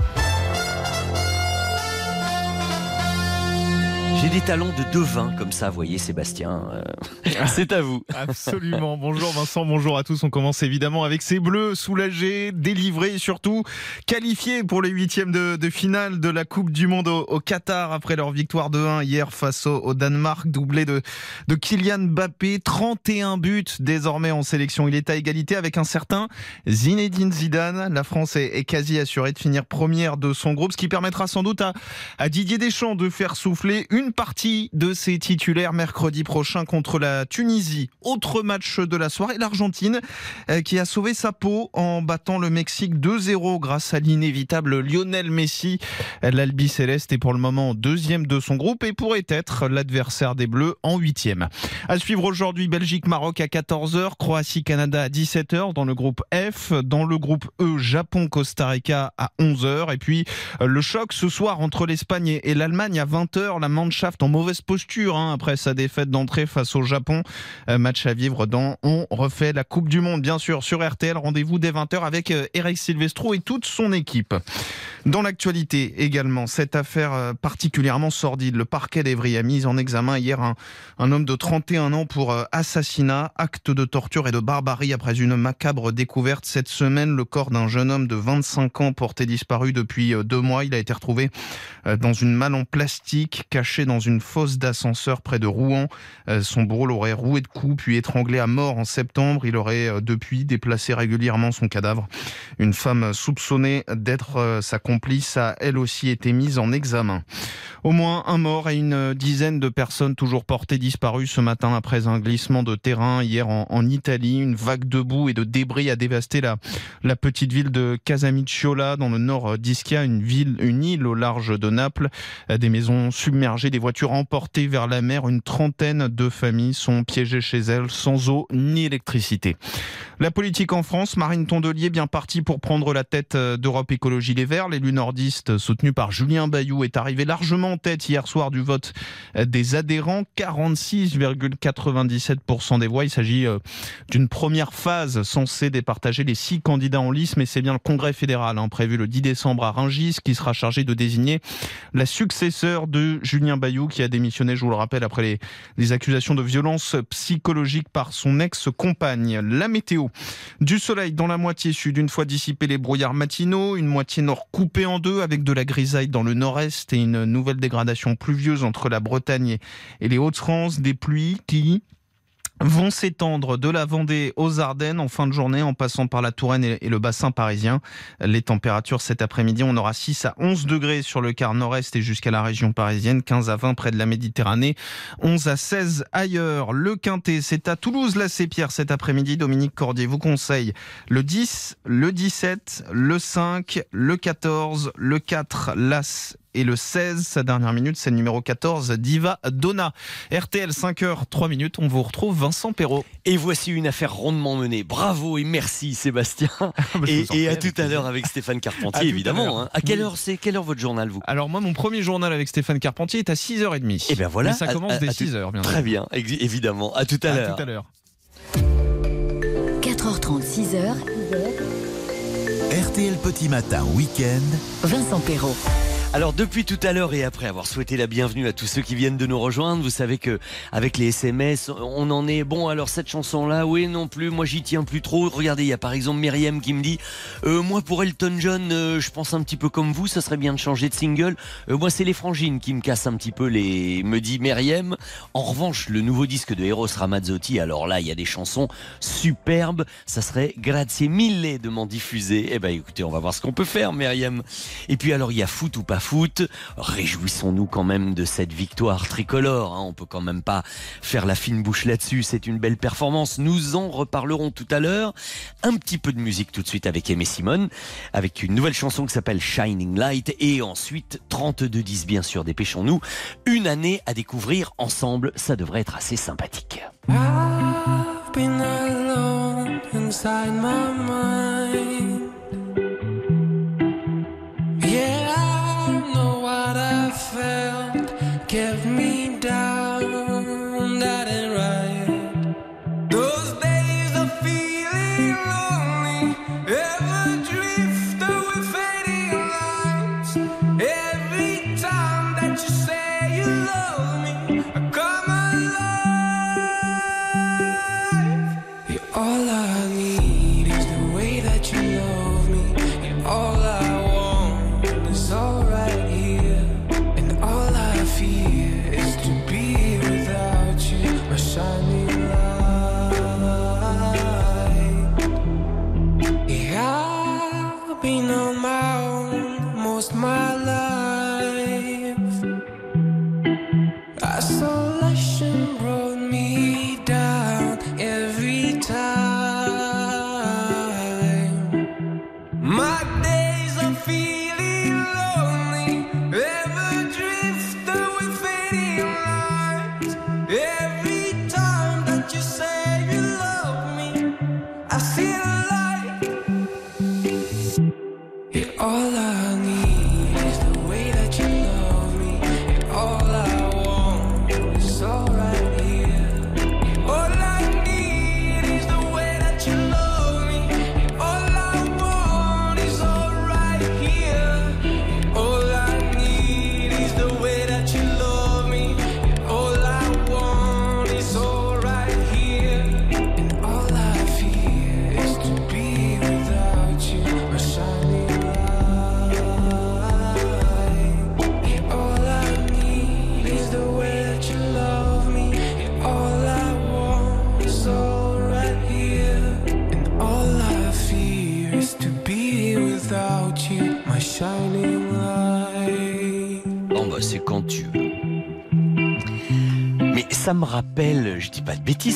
Speaker 1: J'ai des talents de devin comme ça, voyez Sébastien. Euh, C'est à vous.
Speaker 11: Absolument. Bonjour Vincent, bonjour à tous. On commence évidemment avec ces bleus soulagés, délivrés et surtout qualifiés pour les huitièmes de, de finale de la Coupe du Monde au, au Qatar après leur victoire de 1 hier face au, au Danemark, doublé de, de Kylian Mbappé. 31 buts désormais en sélection. Il est à égalité avec un certain Zinedine Zidane. La France est, est quasi assurée de finir première de son groupe, ce qui permettra sans doute à, à Didier Deschamps de faire souffler une partie de ses titulaires mercredi prochain contre la Tunisie. Autre match de la soirée, l'Argentine euh, qui a sauvé sa peau en battant le Mexique 2-0 grâce à l'inévitable Lionel Messi. L'Albi Céleste est pour le moment deuxième de son groupe et pourrait être l'adversaire des Bleus en huitième. À suivre aujourd'hui Belgique-Maroc à 14h, Croatie-Canada à 17h dans le groupe F, dans le groupe E Japon-Costa Rica à 11h et puis euh, le choc ce soir entre l'Espagne et l'Allemagne à 20h, la Mancha En mauvaise posture hein, après sa défaite d'entrée face au Japon. Euh, match à vivre dans On refait la Coupe du Monde, bien sûr, sur RTL. Rendez-vous dès 20h avec euh, Eric Silvestro et toute son équipe. Dans l'actualité également, cette affaire euh, particulièrement sordide. Le parquet d'Evry a mis en examen hier un, homme de 31 ans pour euh, assassinat, acte de torture et de barbarie après une macabre découverte cette semaine. Le corps d'un jeune homme de 25 ans porté disparu depuis deux mois. Il a été retrouvé dans une malle en plastique cachée dans une fosse d'ascenseur près de Rouen. Son bourreau l'aurait roué de coups puis étranglé à mort en septembre. Il aurait depuis déplacé régulièrement son cadavre. Une femme soupçonnée d'être sa complice a elle aussi été mise en examen. Au moins un mort et une dizaine de personnes toujours portées disparues ce matin après un glissement de terrain hier en, Italie. Une vague de boue et de débris a dévasté la, la petite ville de Casamicciola dans le nord d'Ischia, une ville, une île au large de Naples. Des maisons submergées, des voitures emportées vers la mer. Une trentaine de familles sont piégées chez elles sans eau ni électricité. La politique en France, Marine Tondelier bien partie pour prendre la tête d'Europe Écologie Les Verts. L'élu nordiste soutenu par Julien Bayou est arrivé largement en tête hier soir du vote des adhérents. 46,97% des voix. Il s'agit d'une première phase censée départager les six candidats en lice, mais c'est bien le Congrès fédéral hein, prévu le 10 décembre à Rungis qui sera chargé de désigner la successeur de Julien Bayou qui a démissionné, je vous le rappelle, après les, accusations de violence psychologique par son ex-compagne. La météo. Du soleil dans la moitié sud, une fois dissipés les brouillards matinaux, une moitié nord coupée en deux avec de la grisaille dans le nord-est et une nouvelle dégradation pluvieuse entre la Bretagne et les Hauts-de-France, des pluies qui vont s'étendre de la Vendée aux Ardennes en fin de journée en passant par la Touraine et le bassin parisien. Les températures cet après-midi, on aura 6 à 11 degrés sur le quart nord-est et jusqu'à la région parisienne, 15 à 20 près de la Méditerranée, 11 à 16 ailleurs. Le Quintet, c'est à Toulouse, la Pierre cet après-midi. Dominique Cordier vous conseille le 10, le 17, le 5, le 14, le 4, l'As et le 16. Sa dernière minute, c'est le numéro 14, Diva Donna. RTL 5h, 3 minutes, on vous retrouve Vincent Perrault.
Speaker 1: Et voici une affaire rondement menée. Bravo et merci Sébastien. et, et à tout à l'heure avec Stéphane Carpentier, évidemment. À, hein. à quelle heure c'est? Quelle heure votre journal, vous?
Speaker 11: Alors moi, mon premier journal avec Stéphane Carpentier est à 6h30.
Speaker 1: Et bien voilà.
Speaker 11: Et ça commence dès 6h, bien
Speaker 1: Très bien, évidemment. À tout à, l'heure.
Speaker 11: À tout à l'heure.
Speaker 5: 4h30, 6h.
Speaker 9: RTL Petit Matin Week-end.
Speaker 5: Vincent Perrault.
Speaker 1: Alors depuis tout à l'heure et après avoir souhaité la bienvenue à tous ceux qui viennent de nous rejoindre, vous savez que avec les SMS, on en est bon. Alors cette chanson là, oui non plus, moi j'y tiens plus trop. Regardez, il y a par exemple Myriam qui me dit, euh, moi pour Elton John, euh, je pense un petit peu comme vous, ça serait bien de changer de single. Euh, moi c'est les frangines qui me cassent un petit peu les, me dit Myriam. En revanche, le nouveau disque de Eros Ramazzotti, alors là il y a des chansons superbes. Ça serait grazie mille de m'en diffuser. Eh ben écoutez, on va voir ce qu'on peut faire, Myriam. Et puis alors il y a foot ou pas foot. Réjouissons-nous quand même de cette victoire tricolore. Hein. On peut quand même pas faire la fine bouche là-dessus. C'est une belle performance. Nous en reparlerons tout à l'heure. Un petit peu de musique tout de suite avec Aimé Simone, avec une nouvelle chanson qui s'appelle Shining Light. Et ensuite, 32-10 bien sûr, dépêchons-nous. Une année à découvrir ensemble. Ça devrait être assez sympathique.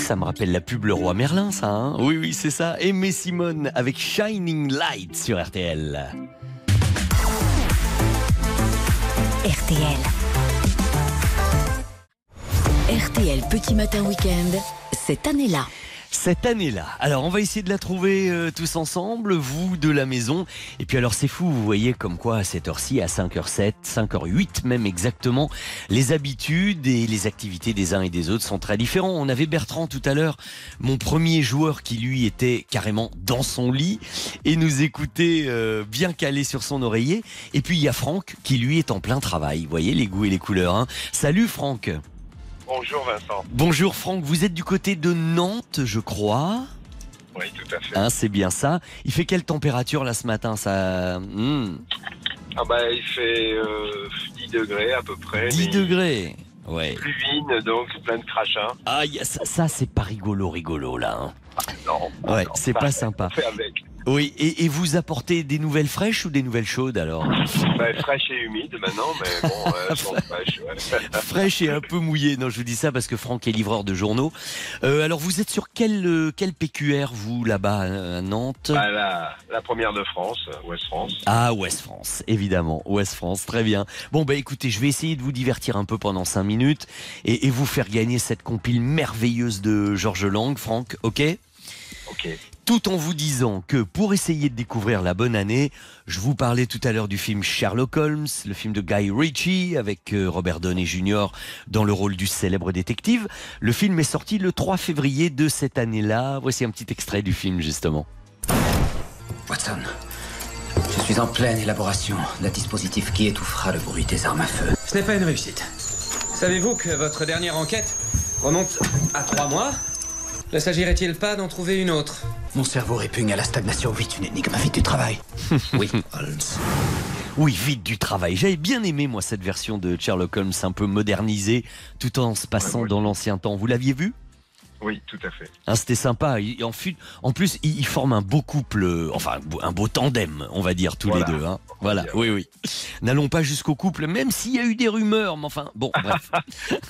Speaker 1: Ça me rappelle la pub Le Roi Merlin, ça. Hein? Oui, oui, c'est ça. Aimé Simone avec Shining Light sur RTL.
Speaker 5: RTL. RTL Petit Matin Week-end, cette année-là.
Speaker 1: Cette année-là. Alors, on va essayer de la trouver euh, tous ensemble, vous de la maison. Et puis alors, c'est fou, vous voyez comme quoi à cette heure-ci, à 5h07, 5h08 même exactement, les habitudes et les activités des uns et des autres sont très différents. On avait Bertrand tout à l'heure, mon premier joueur qui lui était carrément dans son lit et nous écoutait euh, bien calé sur son oreiller. Et puis il y a Franck qui lui est en plein travail. Vous voyez les goûts et les couleurs. hein. Salut Franck.
Speaker 12: Bonjour Vincent.
Speaker 1: Bonjour Franck, vous êtes du côté de Nantes, je crois.
Speaker 12: Oui, tout à fait.
Speaker 1: Hein, c'est bien ça. Il fait quelle température là ce matin ça Hmm,
Speaker 12: Ah bah il fait euh, 10 degrés à peu près.
Speaker 1: 10
Speaker 12: mais
Speaker 1: degrés. Ouais.
Speaker 12: Pluvine, donc plein de crachats.
Speaker 1: Ah, ça, ça, c'est pas rigolo, rigolo là. hein.
Speaker 12: Non.
Speaker 1: Ouais, c'est pas sympa.
Speaker 12: on fait avec.
Speaker 1: Oui, et, et vous apportez des nouvelles fraîches ou des nouvelles chaudes alors?
Speaker 12: Bah, fraîche et humide maintenant, mais bon, euh, sont fraîches. ouais.
Speaker 1: Fraîches et un peu mouillées. Non, je vous dis ça parce que Franck est livreur de journaux. Euh, alors, vous êtes sur quel, euh, quel PQR vous là-bas à Nantes?
Speaker 12: Bah, la, la première de France, euh, Ouest France.
Speaker 1: Ah, Ouest France, évidemment. Ouest France, très bien. Bon, bah écoutez, je vais essayer de vous divertir un peu pendant 5 minutes et, et vous faire gagner cette compile merveilleuse de Georges Lang, Franck, ok?
Speaker 12: Ok.
Speaker 1: Tout en vous disant que pour essayer de découvrir la bonne année, je vous parlais tout à l'heure du film Sherlock Holmes, le film de Guy Ritchie avec euh, Robert Downey Jr. dans le rôle du célèbre détective. Le film est sorti le 3 février de cette année-là. Voici un petit extrait du film justement.
Speaker 13: Watson, je suis en pleine élaboration d'un dispositif qui étouffera le bruit des armes à feu.
Speaker 14: Ce n'est pas une réussite. Savez-vous que votre dernière enquête remonte à trois mois? Ne s'agirait-il pas d'en trouver une autre?
Speaker 13: Mon cerveau répugne à la stagnation. Vite, une énigme, vite du travail. oui, Holmes.
Speaker 1: Oui, vite du travail. J'avais bien aimé moi cette version de Sherlock Holmes un peu modernisée, tout en se passant dans l'ancien temps. Vous l'aviez vu?
Speaker 12: Oui, tout à fait.
Speaker 1: Hein, C'était sympa. Il- En, fut- en plus, ils forment un beau couple, enfin un beau- tandem, on va dire tous
Speaker 12: Voilà.
Speaker 1: les deux. hein. Voilà, oui, oui. N'allons pas jusqu'au couple, même s'il y a eu des rumeurs, mais enfin, bon, bref.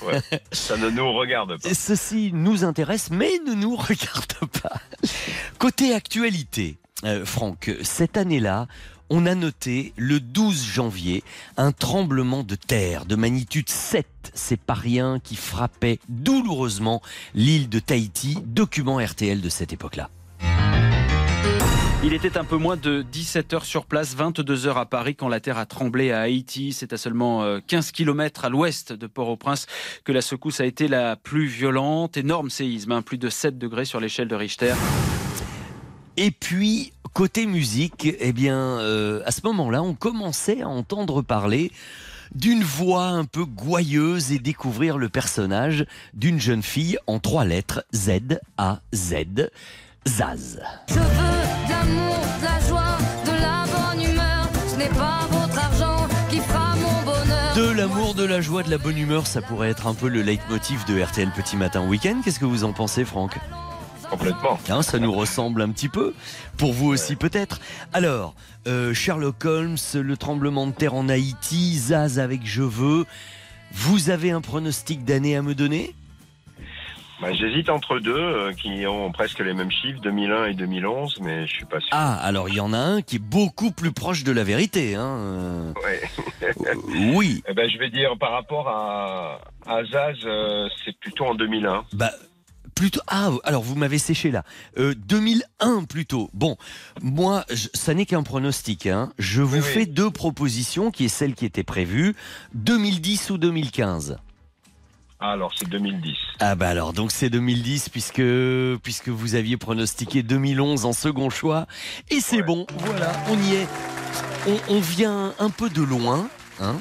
Speaker 12: Ouais. Ça ne nous regarde pas.
Speaker 1: Ceci nous intéresse, mais ne nous regarde pas. Côté actualité, euh, Franck, cette année-là, on a noté le 12 janvier un tremblement de terre de magnitude 7. C'est pas rien qui frappait douloureusement l'île de Tahiti, document RTL de cette époque-là.
Speaker 15: Il était un peu moins de 17 heures sur place, 22 heures à Paris quand la terre a tremblé à Haïti. C'est à seulement euh, 15 km à l'ouest de Port-au-Prince que la secousse a été la plus violente. Énorme séisme, hein, plus de 7 degrés sur l'échelle de Richter.
Speaker 1: Et puis, côté musique, eh bien, euh, à ce moment-là, on commençait à entendre parler d'une voix un peu gouailleuse et découvrir le personnage d'une jeune fille en trois lettres Z-A-Z, Zaz.
Speaker 16: Je veux de l'amour, de la joie, de la bonne humeur. Ce n'est pas votre argent qui fera mon bonheur.
Speaker 1: De l'amour, de la joie, de la bonne humeur, ça pourrait être un peu le leitmotiv de RTL Petit Matin Week-end. Qu'est-ce que vous en pensez, Franck?
Speaker 12: Complètement.
Speaker 1: Hein, ça nous ressemble un petit peu. Pour vous aussi, peut-être. Alors, euh, Sherlock Holmes, le tremblement de terre en Haïti, Zaz avec Je veux. Vous avez un pronostic d'année à me donner?
Speaker 12: Bah, J'hésite entre deux euh, qui ont presque les mêmes chiffres, 2001 et 2011, mais je suis pas sûr.
Speaker 1: Ah, alors il y en a un qui est beaucoup plus proche de la vérité. Hein. euh,
Speaker 12: Ouais.
Speaker 1: oui.
Speaker 12: Eh ben, je vais dire par rapport à, à Zaz, euh, c'est plutôt en 2001.
Speaker 1: Bah, plutôt. Ah, alors vous m'avez séché là. Euh, 2001 plutôt. Bon, moi, je- ça n'est qu'un pronostic. Hein. Je vous
Speaker 12: Oui,
Speaker 1: fais
Speaker 12: oui.
Speaker 1: deux propositions, qui est celle qui était prévue 2010 ou 2015.
Speaker 12: Ah, alors c'est 2010.
Speaker 1: Ah bah alors donc c'est 2010 puisque puisque vous aviez pronostiqué 2011 en second choix et c'est bon voilà on y est on, on vient un peu de loin hein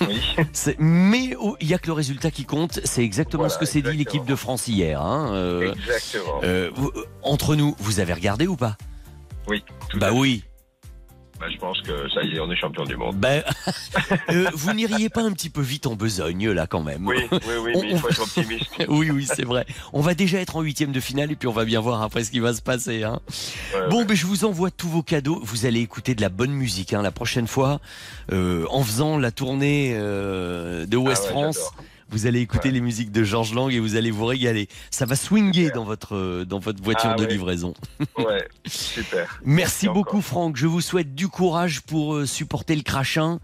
Speaker 1: mais oh, il y a que le résultat qui compte. C'est exactement
Speaker 12: Voilà,
Speaker 1: ce que s'est dit l'équipe de France hier hein, euh,
Speaker 12: Exactement.
Speaker 1: euh, euh, entre nous vous avez regardé ou pas?
Speaker 12: Oui.
Speaker 1: bah oui
Speaker 12: Bah, je pense que ça y est, on est champion du monde.
Speaker 1: Ben, euh, vous n'iriez pas un petit peu vite en besogne là quand même
Speaker 12: Oui, oui, oui, mais il faut être optimiste.
Speaker 1: oui, oui, c'est vrai. On va déjà être en huitième de finale et puis on va bien voir après ce qui va se passer. Hein. bon, ben, je vous envoie tous vos cadeaux. Vous allez écouter de la bonne musique hein, la prochaine fois euh, en faisant la tournée euh, de Ouest
Speaker 12: Ah ouais,
Speaker 1: France. Vous allez écouter les musiques de Georges Lang et vous allez vous régaler. Ça va swinger dans votre, euh, dans votre voiture
Speaker 12: Ah
Speaker 1: de
Speaker 12: ouais.
Speaker 1: livraison.
Speaker 12: Ouais, super.
Speaker 1: Merci beaucoup Franck. Je vous souhaite du courage pour euh, supporter le crachin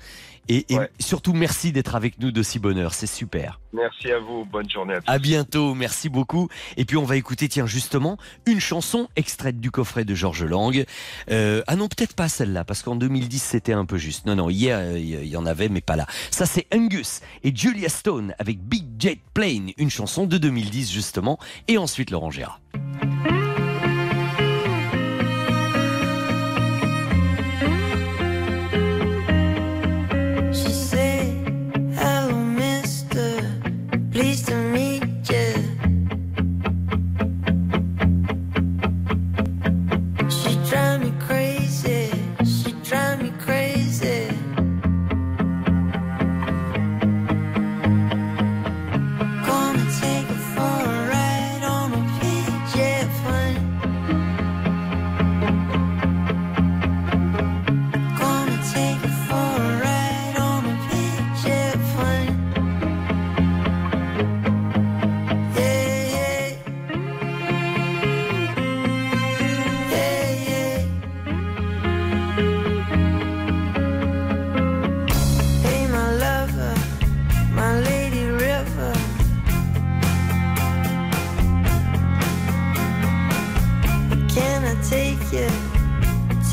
Speaker 1: et, et surtout merci d'être avec nous de si bonne heure. C'est super.
Speaker 12: Merci à vous. Bonne journée à tous.
Speaker 1: À bientôt, merci beaucoup. Et puis on va écouter, tiens justement, une chanson extraite du coffret de Georges Lang. Euh, ah non, peut-être pas celle-là, parce qu'en 2010 c'était un peu juste. Non, non, hier il y en avait, mais pas là. Ça c'est Angus et Julia Stone avec Big Jet Plane, une chanson de 2010 justement, et ensuite Laurent Gérard.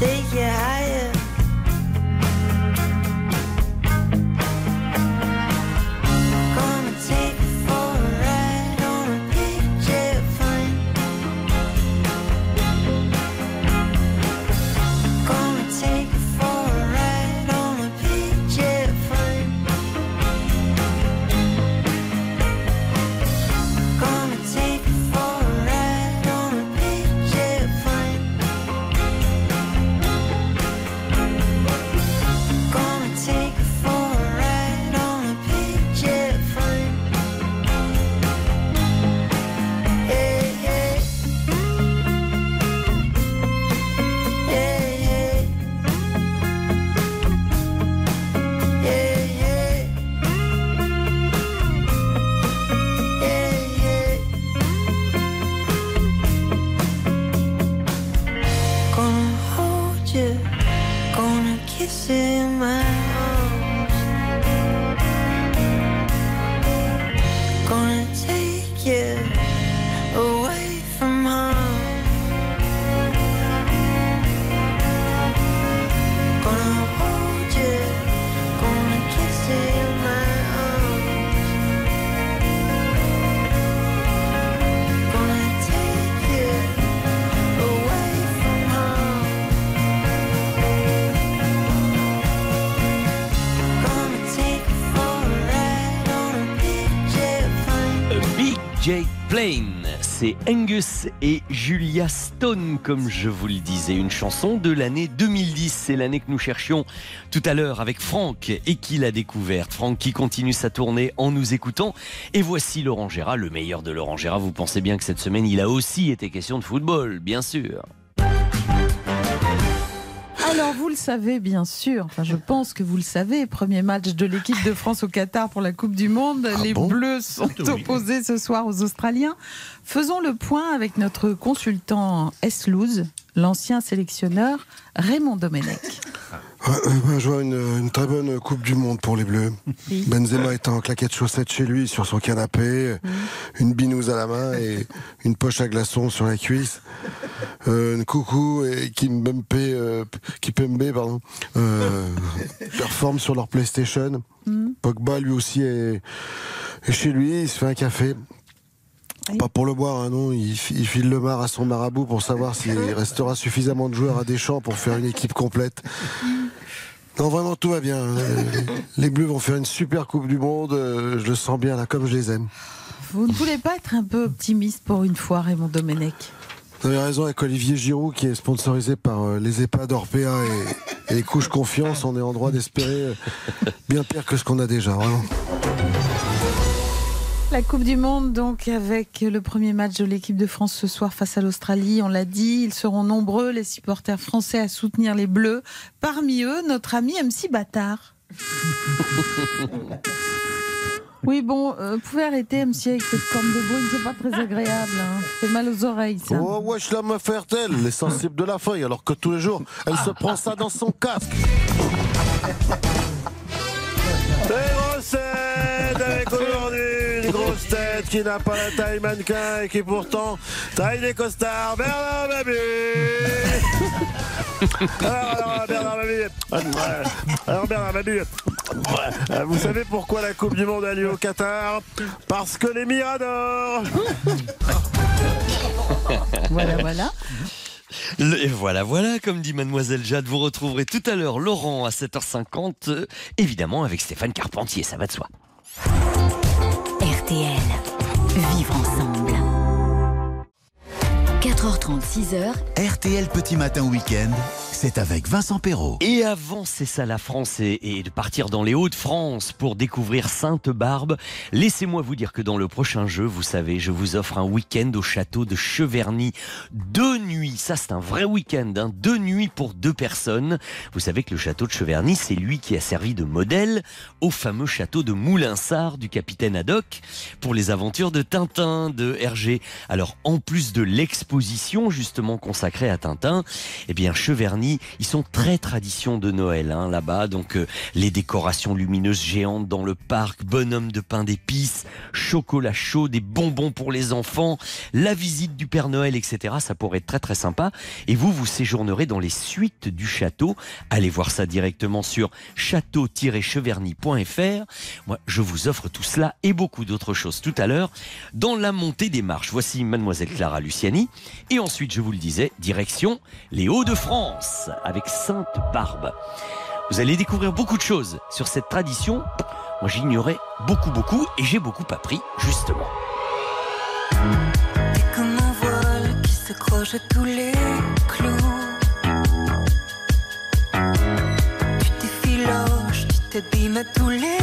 Speaker 17: Take you
Speaker 1: et Julia Stone, comme je vous le disais, une chanson de l'année 2010. C'est l'année que nous cherchions tout à l'heure avec Franck et qui l'a découverte. Franck qui continue sa tournée en nous écoutant. Et voici Laurent Gérard, le meilleur de Laurent Gérard. Vous pensez bien que cette semaine, il a aussi été question de football, bien sûr.
Speaker 18: Alors, vous le savez, bien sûr, enfin, je pense que vous le savez, premier match de l'équipe de France au Qatar pour la Coupe du Monde. Les Bleus sont
Speaker 19: Oui.
Speaker 18: opposés ce soir aux Australiens. Faisons le point avec notre consultant Eslouz, l'ancien sélectionneur Raymond Domenech.
Speaker 19: Ouais, je vois une, une très bonne Coupe du Monde pour les Bleus. Benzema est en claquette chaussettes chez lui, sur son canapé, une binouse à la main et une poche à glaçons sur la cuisse. Euh, Nkoukou et Kimpembe, euh, pardon, euh, performent sur leur PlayStation. Pogba, lui aussi, est, est chez lui, il se fait un café. Pas pour le boire, hein, non. Il, il file le mar à son marabout pour savoir s'il restera suffisamment de joueurs à Deschamps pour faire une équipe complète. Non, vraiment, tout va bien. Euh, Les Bleus vont faire une super Coupe du Monde. euh, Je le sens bien, là, comme je les aime.
Speaker 18: Vous ne voulez pas être un peu optimiste pour une fois, Raymond Domenech?
Speaker 19: Vous avez raison avec Olivier Giroud qui est sponsorisé par euh, les EHPAD Orpea et, et les couches confiance. On est en droit d'espérer euh, bien pire que ce qu'on a déjà, vraiment.
Speaker 18: La Coupe du Monde, donc, avec le premier match de l'équipe de France ce soir face à l'Australie. On l'a dit, ils seront nombreux, les supporters français, à soutenir les Bleus. Parmi eux, notre ami MC Bâtard. Oui, bon, euh, vous pouvez arrêter, MC, avec cette forme de bruit, c'est pas très agréable. Hein. C'est mal aux oreilles, ça.
Speaker 19: Oh, wesh, la meuf RTL, elle est sensible de la feuille, alors que tous les jours, elle se prend ça dans son casque. Qui n'a pas la taille mannequin et qui pourtant taille des costards. Bernard Babu alors, alors, Bernard euh, Alors, Bernard Babu. euh, Vous savez pourquoi la Coupe du Monde a lieu au Qatar? Parce que les miradors
Speaker 18: Voilà, voilà.
Speaker 1: Le- Et voilà, voilà, comme dit Mademoiselle Jade, vous retrouverez tout à l'heure Laurent à 7h50, euh, évidemment avec Stéphane Carpentier, ça va de soi.
Speaker 5: RTL. Vivre ensemble. 4h30, 6h.
Speaker 9: RTL Petit Matin Week-end, c'est avec Vincent Perrault.
Speaker 1: Et avant c'est ça la France et, de partir dans les Hauts-de-France pour découvrir Sainte-Barbe, laissez-moi vous dire que dans le prochain jeu, vous savez, je vous offre un week-end au château de Cheverny. Deux nuits, ça c'est un vrai week-end, hein, deux nuits pour deux personnes. Vous savez que le château de Cheverny, c'est lui qui a servi de modèle au fameux château de Moulinsart du capitaine Haddock pour les aventures de Tintin, de Hergé. Alors en plus de l'exposition justement consacrée à Tintin, eh bien Cheverny, ils sont très tradition de Noël hein, là-bas. Donc euh, les décorations lumineuses géantes dans le parc, bonhomme de pain d'épices, chocolat chaud, des bonbons pour les enfants, la visite du Père Noël, etc. Ça pourrait être très très sympa. Et vous, vous séjournerez dans les suites du château. Allez voir ça directement sur château-cheverny.fr. Moi, je vous offre tout cela et beaucoup d'autres choses tout à l'heure dans la montée des marches. Voici Mademoiselle Clara Luciani. Et ensuite, je vous le disais, direction les Hauts-de-France avec Sainte-Barbe. Vous allez découvrir beaucoup de choses sur cette tradition. Moi, j'ignorais beaucoup, beaucoup et j'ai beaucoup appris, justement.
Speaker 20: comme voile tu t'abîmes à tous les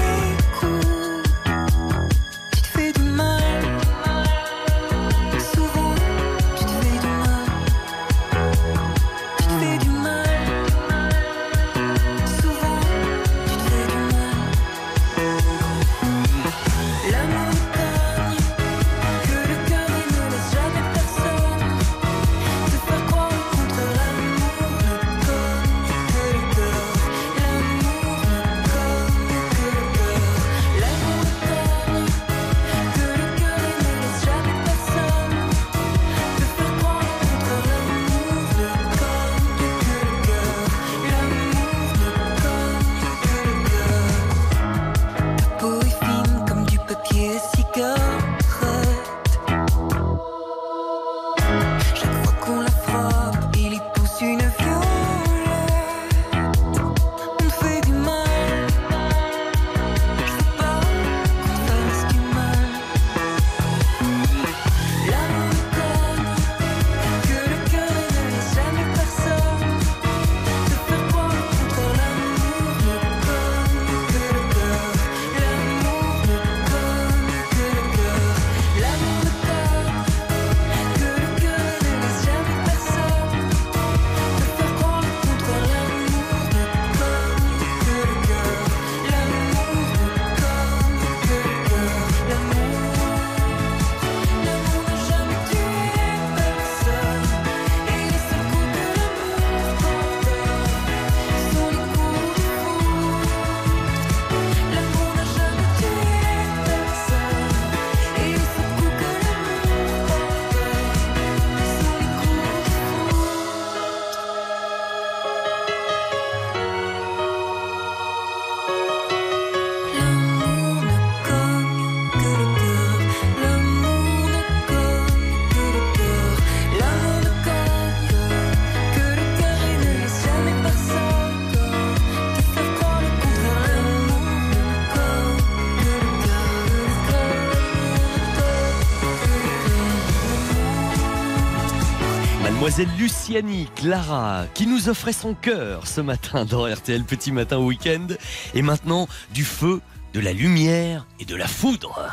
Speaker 1: Mademoiselle Luciani Clara, qui nous offrait son cœur ce matin dans RTL Petit Matin Week-end. Et maintenant, du feu, de la lumière et de la foudre.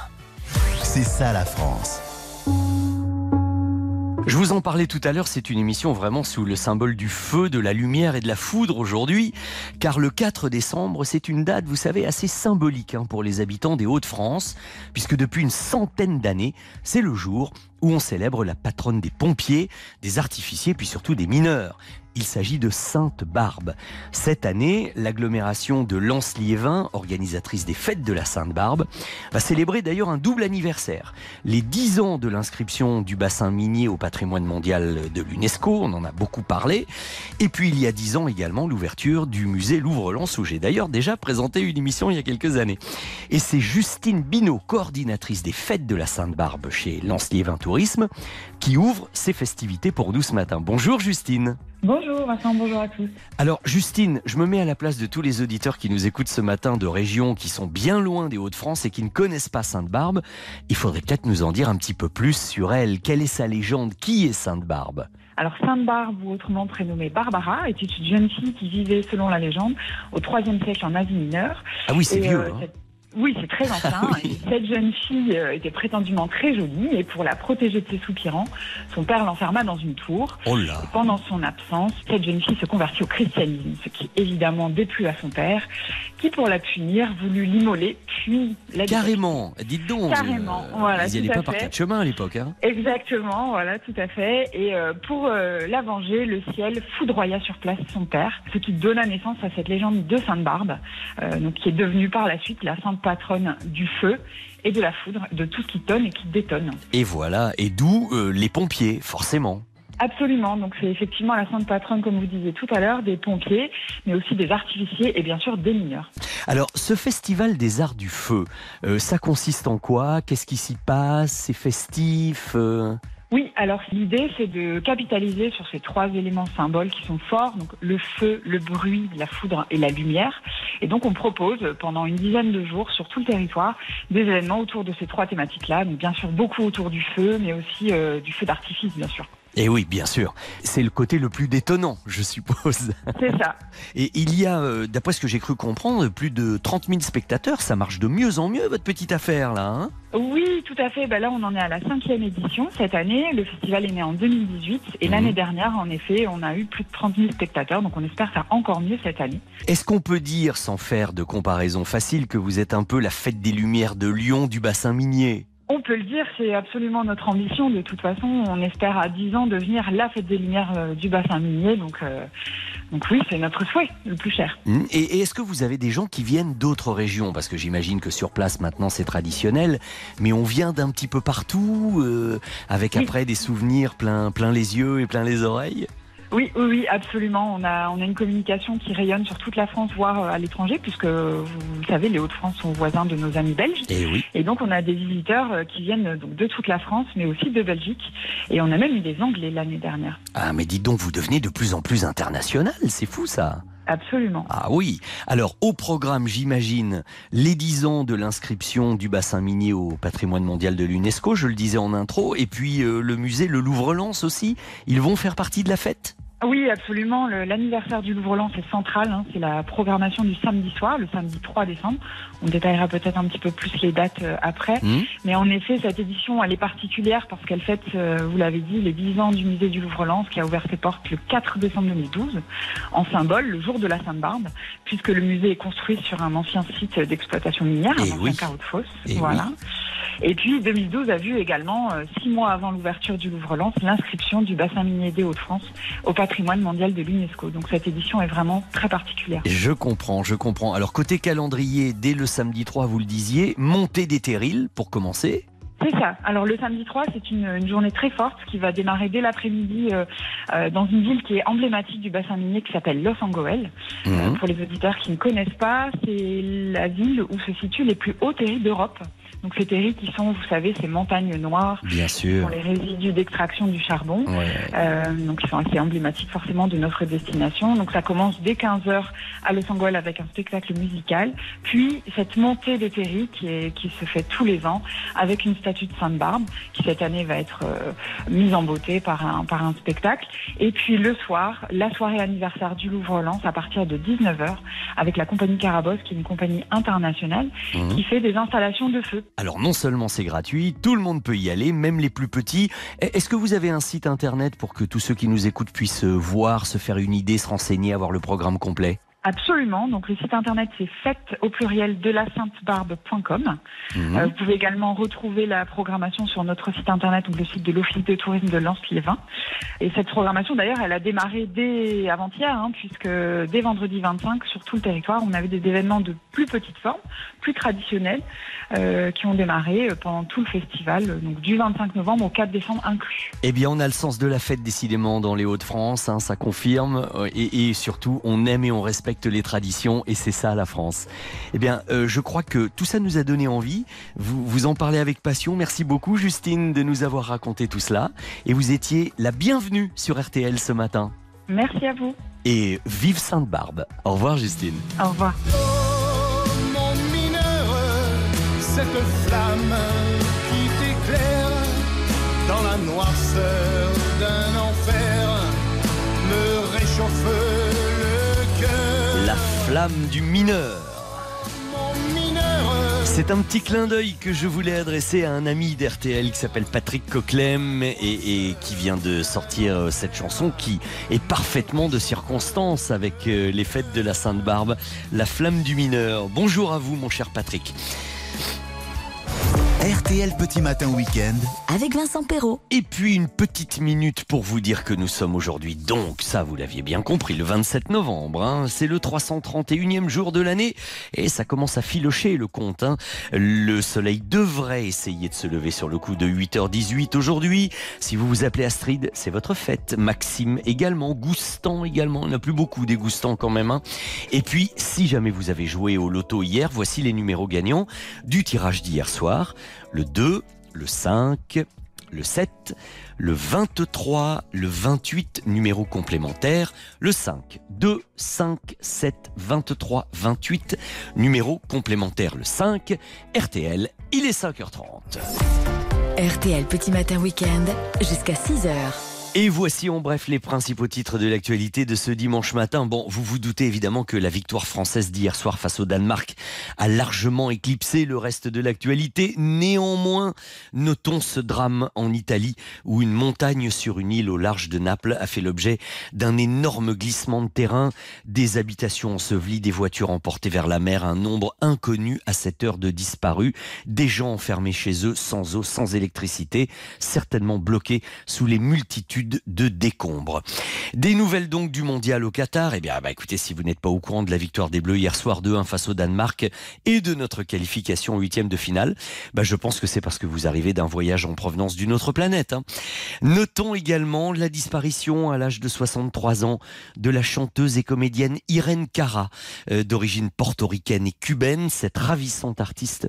Speaker 9: C'est ça la France.
Speaker 1: Je vous en parlais tout à l'heure, c'est une émission vraiment sous le symbole du feu, de la lumière et de la foudre aujourd'hui, car le 4 décembre, c'est une date, vous savez, assez symbolique hein, pour les habitants des Hauts-de-France, puisque depuis une centaine d'années, c'est le jour où on célèbre la patronne des pompiers, des artificiers, puis surtout des mineurs. Il s'agit de Sainte Barbe. Cette année, l'agglomération de Lens-Liévin, organisatrice des fêtes de la Sainte Barbe, va célébrer d'ailleurs un double anniversaire. Les 10 ans de l'inscription du bassin minier au patrimoine mondial de l'UNESCO, on en a beaucoup parlé. Et puis il y a 10 ans également l'ouverture du musée Louvre-Lens, où j'ai d'ailleurs déjà présenté une émission il y a quelques années. Et c'est Justine Binot, coordinatrice des fêtes de la Sainte Barbe chez Lens-Liévin Tourisme, qui ouvre ses festivités pour nous ce matin. Bonjour Justine.
Speaker 21: Bonjour Vincent, bonjour à tous.
Speaker 1: Alors Justine, je me mets à la place de tous les auditeurs qui nous écoutent ce matin de régions qui sont bien loin des Hauts-de-France et qui ne connaissent pas Sainte-Barbe. Il faudrait peut-être nous en dire un petit peu plus sur elle. Quelle est sa légende? Qui est Sainte-Barbe?
Speaker 21: Alors Sainte-Barbe, ou autrement prénommée Barbara, était une jeune fille qui vivait, selon la légende, au IIIe siècle en Asie mineure.
Speaker 1: Ah oui, c'est vieux.
Speaker 21: euh,
Speaker 1: hein.
Speaker 21: cette- Oui, c'est très ancien. Et Cette jeune fille euh, était prétendument très jolie et pour la protéger de ses soupirants, son père l'enferma dans une tour.
Speaker 1: Oh là
Speaker 21: Pendant son absence, cette jeune fille se convertit au christianisme, ce qui évidemment déplut à son père, pour la punir voulut l'immoler, puis la
Speaker 1: Carrément, dites donc.
Speaker 21: Carrément,
Speaker 1: euh,
Speaker 21: voilà,
Speaker 1: Ils n'y
Speaker 21: à
Speaker 1: pas par quatre chemins à l'époque. Hein.
Speaker 21: Exactement, voilà, tout à fait. Et euh, pour euh, la venger, le ciel foudroya sur place son père, ce qui donna naissance à cette légende de Sainte Barbe, donc qui est devenue par la suite la sainte patronne du feu et de la foudre, de tout ce qui tonne et qui détonne.
Speaker 1: Et voilà, et d'où les pompiers, forcément.
Speaker 21: Absolument, donc c'est effectivement la sainte patronne, comme vous disiez tout à l'heure, des pompiers, mais aussi des artificiers et bien sûr des mineurs.
Speaker 1: Alors, ce festival des arts du feu, euh, ça consiste en quoi? Qu'est-ce qui s'y passe? C'est festif euh?
Speaker 21: Oui, alors l'idée c'est de capitaliser sur ces trois éléments symboles qui sont forts, donc le feu, le bruit, la foudre et la lumière. Et donc on propose pendant une dizaine de jours sur tout le territoire des événements autour de ces trois thématiques-là. Donc bien sûr beaucoup autour du feu, mais aussi euh, du feu d'artifice bien sûr.
Speaker 1: Et oui, bien sûr. C'est le côté le plus détonnant, je suppose.
Speaker 21: C'est ça.
Speaker 1: Et il y a, euh, d'après ce que j'ai cru comprendre, plus de 30 000 spectateurs. Ça marche de mieux en mieux, votre petite affaire, là. Hein?
Speaker 21: Oui, tout à fait. Ben là, on en est à la cinquième édition cette année. Le festival est né en 2018 et l'année dernière, en effet, on a eu plus de 30 000 spectateurs. Donc, on espère faire encore mieux cette année.
Speaker 1: Est-ce qu'on peut dire, sans faire de comparaison facile, que vous êtes un peu la fête des Lumières de Lyon du bassin minier?
Speaker 21: On peut le dire, c'est absolument notre ambition. De toute façon, on espère à 10 ans devenir la fête des Lumières euh, du bassin minier. Donc, euh, donc oui, c'est notre souhait le plus cher.
Speaker 1: Et, et est-ce que vous avez des gens qui viennent d'autres régions? Parce que j'imagine que sur place maintenant c'est traditionnel, mais on vient d'un petit peu partout, euh, avec après des souvenirs plein, plein les yeux et plein les oreilles?
Speaker 21: Oui, oui, oui, absolument. On a, on a une communication qui rayonne sur toute la France, voire euh, à l'étranger, puisque vous le savez, les Hauts-de-France sont voisins de nos amis belges.
Speaker 1: Et oui.
Speaker 21: Et donc, on a des visiteurs euh, qui viennent donc de toute la France, mais aussi de Belgique. Et on a même eu des Anglais l'année dernière.
Speaker 1: Ah mais dites donc, vous devenez de plus en plus international, c'est fou ça
Speaker 21: Absolument.
Speaker 1: Ah oui. Alors au programme, j'imagine, les 10 ans de l'inscription du bassin minier au patrimoine mondial de l'UNESCO, je le disais en intro, et puis euh, le musée, le Louvre-Lens aussi, ils vont faire partie de la fête?
Speaker 21: Oui, absolument. L'anniversaire du Louvre-Lens est central. hein. C'est la programmation du samedi soir, le samedi 3 décembre. On détaillera peut-être un petit peu plus les dates euh, après.
Speaker 1: Mmh.
Speaker 21: Mais en effet, cette édition, elle est particulière parce qu'elle fête, euh, vous l'avez dit, les 10 ans du musée du Louvre-Lens qui a ouvert ses portes le 4 décembre 2012, en symbole, le jour de la Sainte-Barbe, puisque le musée est construit sur un ancien site d'exploitation minière, un ancien carreau de fosse.
Speaker 1: Eh
Speaker 21: voilà. Et puis 2012 a vu également, euh, six mois avant l'ouverture du Louvre-Lens, l'inscription du bassin minier des Hauts-de-France au patrimoine mondial de l'UNESCO. Donc cette édition est vraiment très particulière.
Speaker 1: Je comprends, je comprends. Alors côté calendrier, dès le samedi 3, vous le disiez, montée des terrils pour commencer.
Speaker 21: C'est ça. Alors le samedi 3, c'est une, une journée très forte qui va démarrer dès l'après-midi euh, euh, dans une ville qui est emblématique du bassin minier qui s'appelle Los Angeles. Euh, pour les auditeurs qui ne connaissent pas, c'est la ville où se situent les plus hauts terrils d'Europe. Donc ces terris qui sont, vous savez, ces montagnes noires
Speaker 1: Bien
Speaker 21: qui
Speaker 1: sûr.
Speaker 21: sont les résidus d'extraction du charbon.
Speaker 1: Ouais.
Speaker 21: Euh, donc ils sont assez emblématiques forcément de notre destination. Donc ça commence dès 15h à Los Angeles avec un spectacle musical, puis cette montée des terris qui, est, qui se fait tous les ans avec une statue de Sainte Barbe qui cette année va être euh, mise en beauté par un, par un spectacle. Et puis le soir, la soirée anniversaire du Louvre-Lens à partir de 19h avec la compagnie Carabosse qui est une compagnie internationale
Speaker 1: Mhm.
Speaker 21: qui fait des installations de feu.
Speaker 1: Alors non seulement c'est gratuit, tout le monde peut y aller, même les plus petits. Est-ce que vous avez un site internet pour que tous ceux qui nous écoutent puissent voir, se faire une idée, se renseigner, avoir le programme complet?
Speaker 21: Absolument. Donc le site internet c'est fête au pluriel de la sainte-barbe.com.
Speaker 1: Mhm.
Speaker 21: Euh, vous pouvez également retrouver la programmation sur notre site internet, donc le site de l'Office de tourisme de Lens-Liévin. Et cette programmation, d'ailleurs, elle a démarré dès avant-hier, hein, puisque dès vendredi 25, sur tout le territoire, on avait des événements de plus petite forme, plus traditionnels, euh, qui ont démarré euh, pendant tout le festival, donc du 25 novembre au 4 décembre inclus.
Speaker 1: Eh bien, on a le sens de la fête décidément dans les Hauts-de-France, hein, ça confirme. Et, et surtout, on aime et on respecte les traditions, et c'est ça la France. Eh bien, euh, je crois que tout ça nous a donné envie. Vous, vous en parlez avec passion. Merci beaucoup, Justine, de nous avoir raconté tout cela. Et vous étiez la bienvenue sur RTL ce matin.
Speaker 21: Merci à vous.
Speaker 1: Et vive Sainte-Barbe. Au revoir, Justine.
Speaker 21: Au revoir.
Speaker 20: mon mineur, cette flamme qui t'éclaire dans la noirceur d'un enfer me réchauffe
Speaker 1: flamme du mineur. C'est un petit clin d'œil que je voulais adresser à un ami d'RTL qui s'appelle Patrick Coquelem et, et qui vient de sortir euh, cette chanson qui est parfaitement de circonstance avec euh, les fêtes de la Sainte-Barbe, La flamme du mineur. Bonjour à vous mon cher Patrick.
Speaker 9: RTL Petit Matin Week-end.
Speaker 5: Avec Vincent Perrault.
Speaker 1: Et puis une petite minute pour vous dire que nous sommes aujourd'hui, donc ça vous l'aviez bien compris, le 27 novembre. hein. c'est le 331e jour de l'année et ça commence à filocher le compte. hein. Le soleil devrait essayer de se lever sur le coup de 8h18 aujourd'hui. Si vous vous appelez Astrid, c'est votre fête. Maxime également, Goustan également. Il n'y en a plus beaucoup des Goustans quand même. hein. Et puis, si jamais vous avez joué au loto hier, voici les numéros gagnants du tirage d'hier soir. Le 2, le 5, le 7, le 23, le 28, numéro complémentaire, le 5, 2, 5, 7, 23, 28, numéro complémentaire, le 5, RTL, il est 5h30.
Speaker 5: RTL Petit Matin Week-end jusqu'à 6h.
Speaker 1: Et voici en bref les principaux titres de l'actualité de ce dimanche matin. Bon, vous vous doutez évidemment que la victoire française d'hier soir face au Danemark a largement éclipsé le reste de l'actualité. Néanmoins, notons ce drame en Italie où une montagne sur une île au large de Naples a fait l'objet d'un énorme glissement de terrain, des habitations ensevelies, des voitures emportées vers la mer, un nombre inconnu à cette heure de disparus, des gens enfermés chez eux sans eau, sans électricité, certainement bloqués sous les multitudes de décombres. Des nouvelles donc du mondial au Qatar. Eh bien, bah, écoutez, si vous n'êtes pas au courant de la victoire des Bleus hier soir 2-1 face au Danemark et de notre qualification au huitième de finale, bah, je pense que c'est parce que vous arrivez d'un voyage en provenance d'une autre planète. hein. Notons également la disparition à l'âge de 63 ans de la chanteuse et comédienne Irene Cara, euh, d'origine portoricaine et cubaine, cette ravissante artiste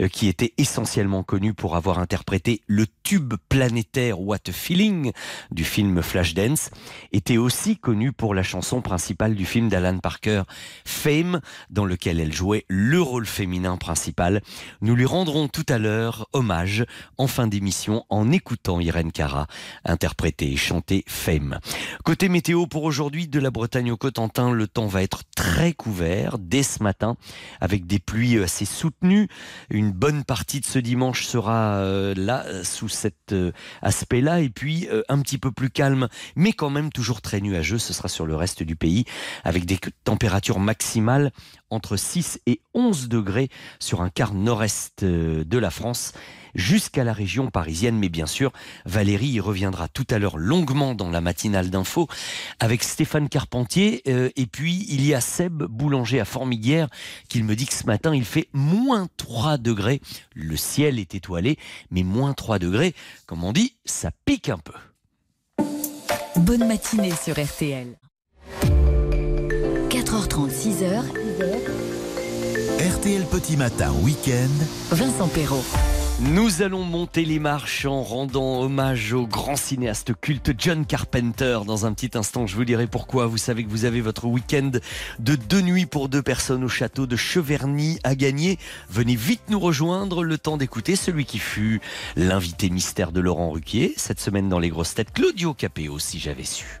Speaker 1: euh, qui était essentiellement connue pour avoir interprété le tube planétaire What a Feeling du film Flashdance, était aussi connue pour la chanson principale du film d'Alan Parker, Fame, dans lequel elle jouait le rôle féminin principal. Nous lui rendrons tout à l'heure hommage en fin d'émission en écoutant Irene Cara interpréter et chanter Fame. Côté météo pour aujourd'hui, de la Bretagne au Cotentin, le temps va être très couvert dès ce matin avec des pluies assez soutenues. Une bonne partie de ce dimanche sera euh, là sous cet euh, aspect-là et puis euh, un petit peu plus calme mais quand même toujours très nuageux. Ce sera sur le reste du pays avec des températures maximales entre 6 et 11 degrés sur un quart nord-est euh, de la France jusqu'à la région parisienne. Mais bien sûr, Valérie y reviendra tout à l'heure longuement dans la matinale d'info avec Stéphane Carpentier. Euh, et puis, il y a Seb Boulanger à Formiguière qui me dit que ce matin, il fait moins 3 degrés. Le ciel est étoilé, mais moins 3 degrés. Comme on dit, ça pique un peu.
Speaker 5: Bonne matinée sur RTL. 4h30, 6h.
Speaker 9: RTL Petit Matin Week-end.
Speaker 5: Vincent Perrault.
Speaker 1: Nous allons monter les marches en rendant hommage au grand cinéaste culte John Carpenter. Dans un petit instant, je vous dirai pourquoi. Vous savez que vous avez votre week-end de deux nuits pour deux personnes au château de Cheverny à gagner. Venez vite nous rejoindre, le temps d'écouter celui qui fut l'invité mystère de Laurent Ruquier. Cette semaine dans les grosses têtes, Claudio Capéo, si j'avais su.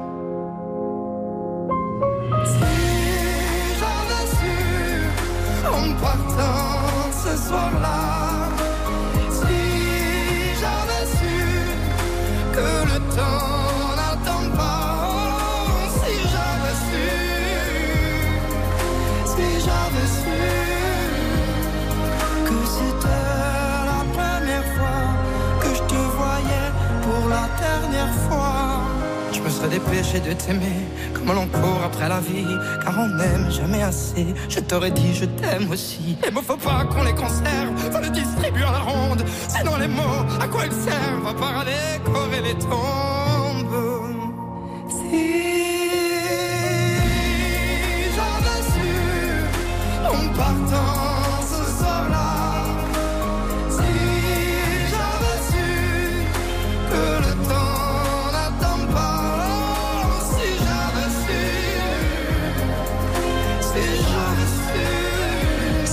Speaker 22: En partant ce soir-là, si j'avais su que le temps Serais dépêché de t'aimer comme l'on court après la vie, car on n'aime jamais assez. Je t'aurais dit je t'aime aussi. Les mots faut pas qu'on les conserve, faut les distribuer à la ronde. Sinon les mots, à quoi ils servent À part à décorer les tombes. Si j'avais su en partant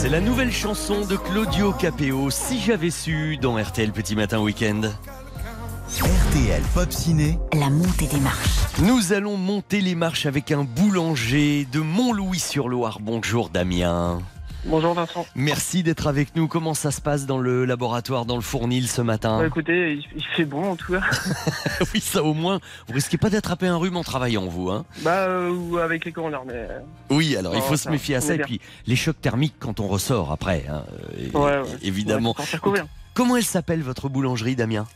Speaker 1: C'est la nouvelle chanson de Claudio Capéo, Si j'avais su, dans RTL Petit Matin Week-end.
Speaker 9: RTL Pop Ciné.
Speaker 5: La montée des marches.
Speaker 1: Nous allons monter les marches avec un boulanger de Montlouis-sur-Loire. Bonjour Damien.
Speaker 23: Bonjour Vincent.
Speaker 1: Merci d'être avec nous. Comment ça se passe dans le laboratoire, dans le fournil ce matin
Speaker 23: Bah, écoutez, il, fait bon en tout cas.
Speaker 1: Oui, ça au moins. Vous risquez pas d'attraper un rhume en travaillant, vous. Hein
Speaker 23: bah, euh, ou avec les mais. euh,
Speaker 1: oui, alors il
Speaker 23: Oh,
Speaker 1: faut se méfier à ça. Et puis les chocs thermiques quand on ressort après. hein, euh,
Speaker 23: Ouais, ouais.
Speaker 1: Évidemment.
Speaker 23: Ouais.
Speaker 1: Comment elle s'appelle votre boulangerie, Damien?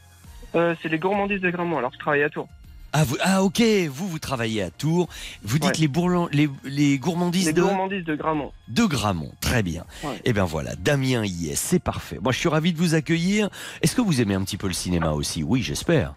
Speaker 23: Euh, c'est les gourmandises de Gramont, alors je travaille à Tours.
Speaker 1: Ah, vous- ah, ok, vous, vous travaillez à Tours. Vous dites
Speaker 23: Ouais.
Speaker 1: les, bourlan- les, les gourmandises
Speaker 23: Les
Speaker 1: de...
Speaker 23: gourmandises de Gramont.
Speaker 1: de Gramont. Très bien.
Speaker 23: Ouais.
Speaker 1: Et bien voilà, Damien y est, c'est parfait. Moi, je suis ravi de vous accueillir. Est-ce que vous aimez un petit peu le cinéma aussi? Oui, j'espère.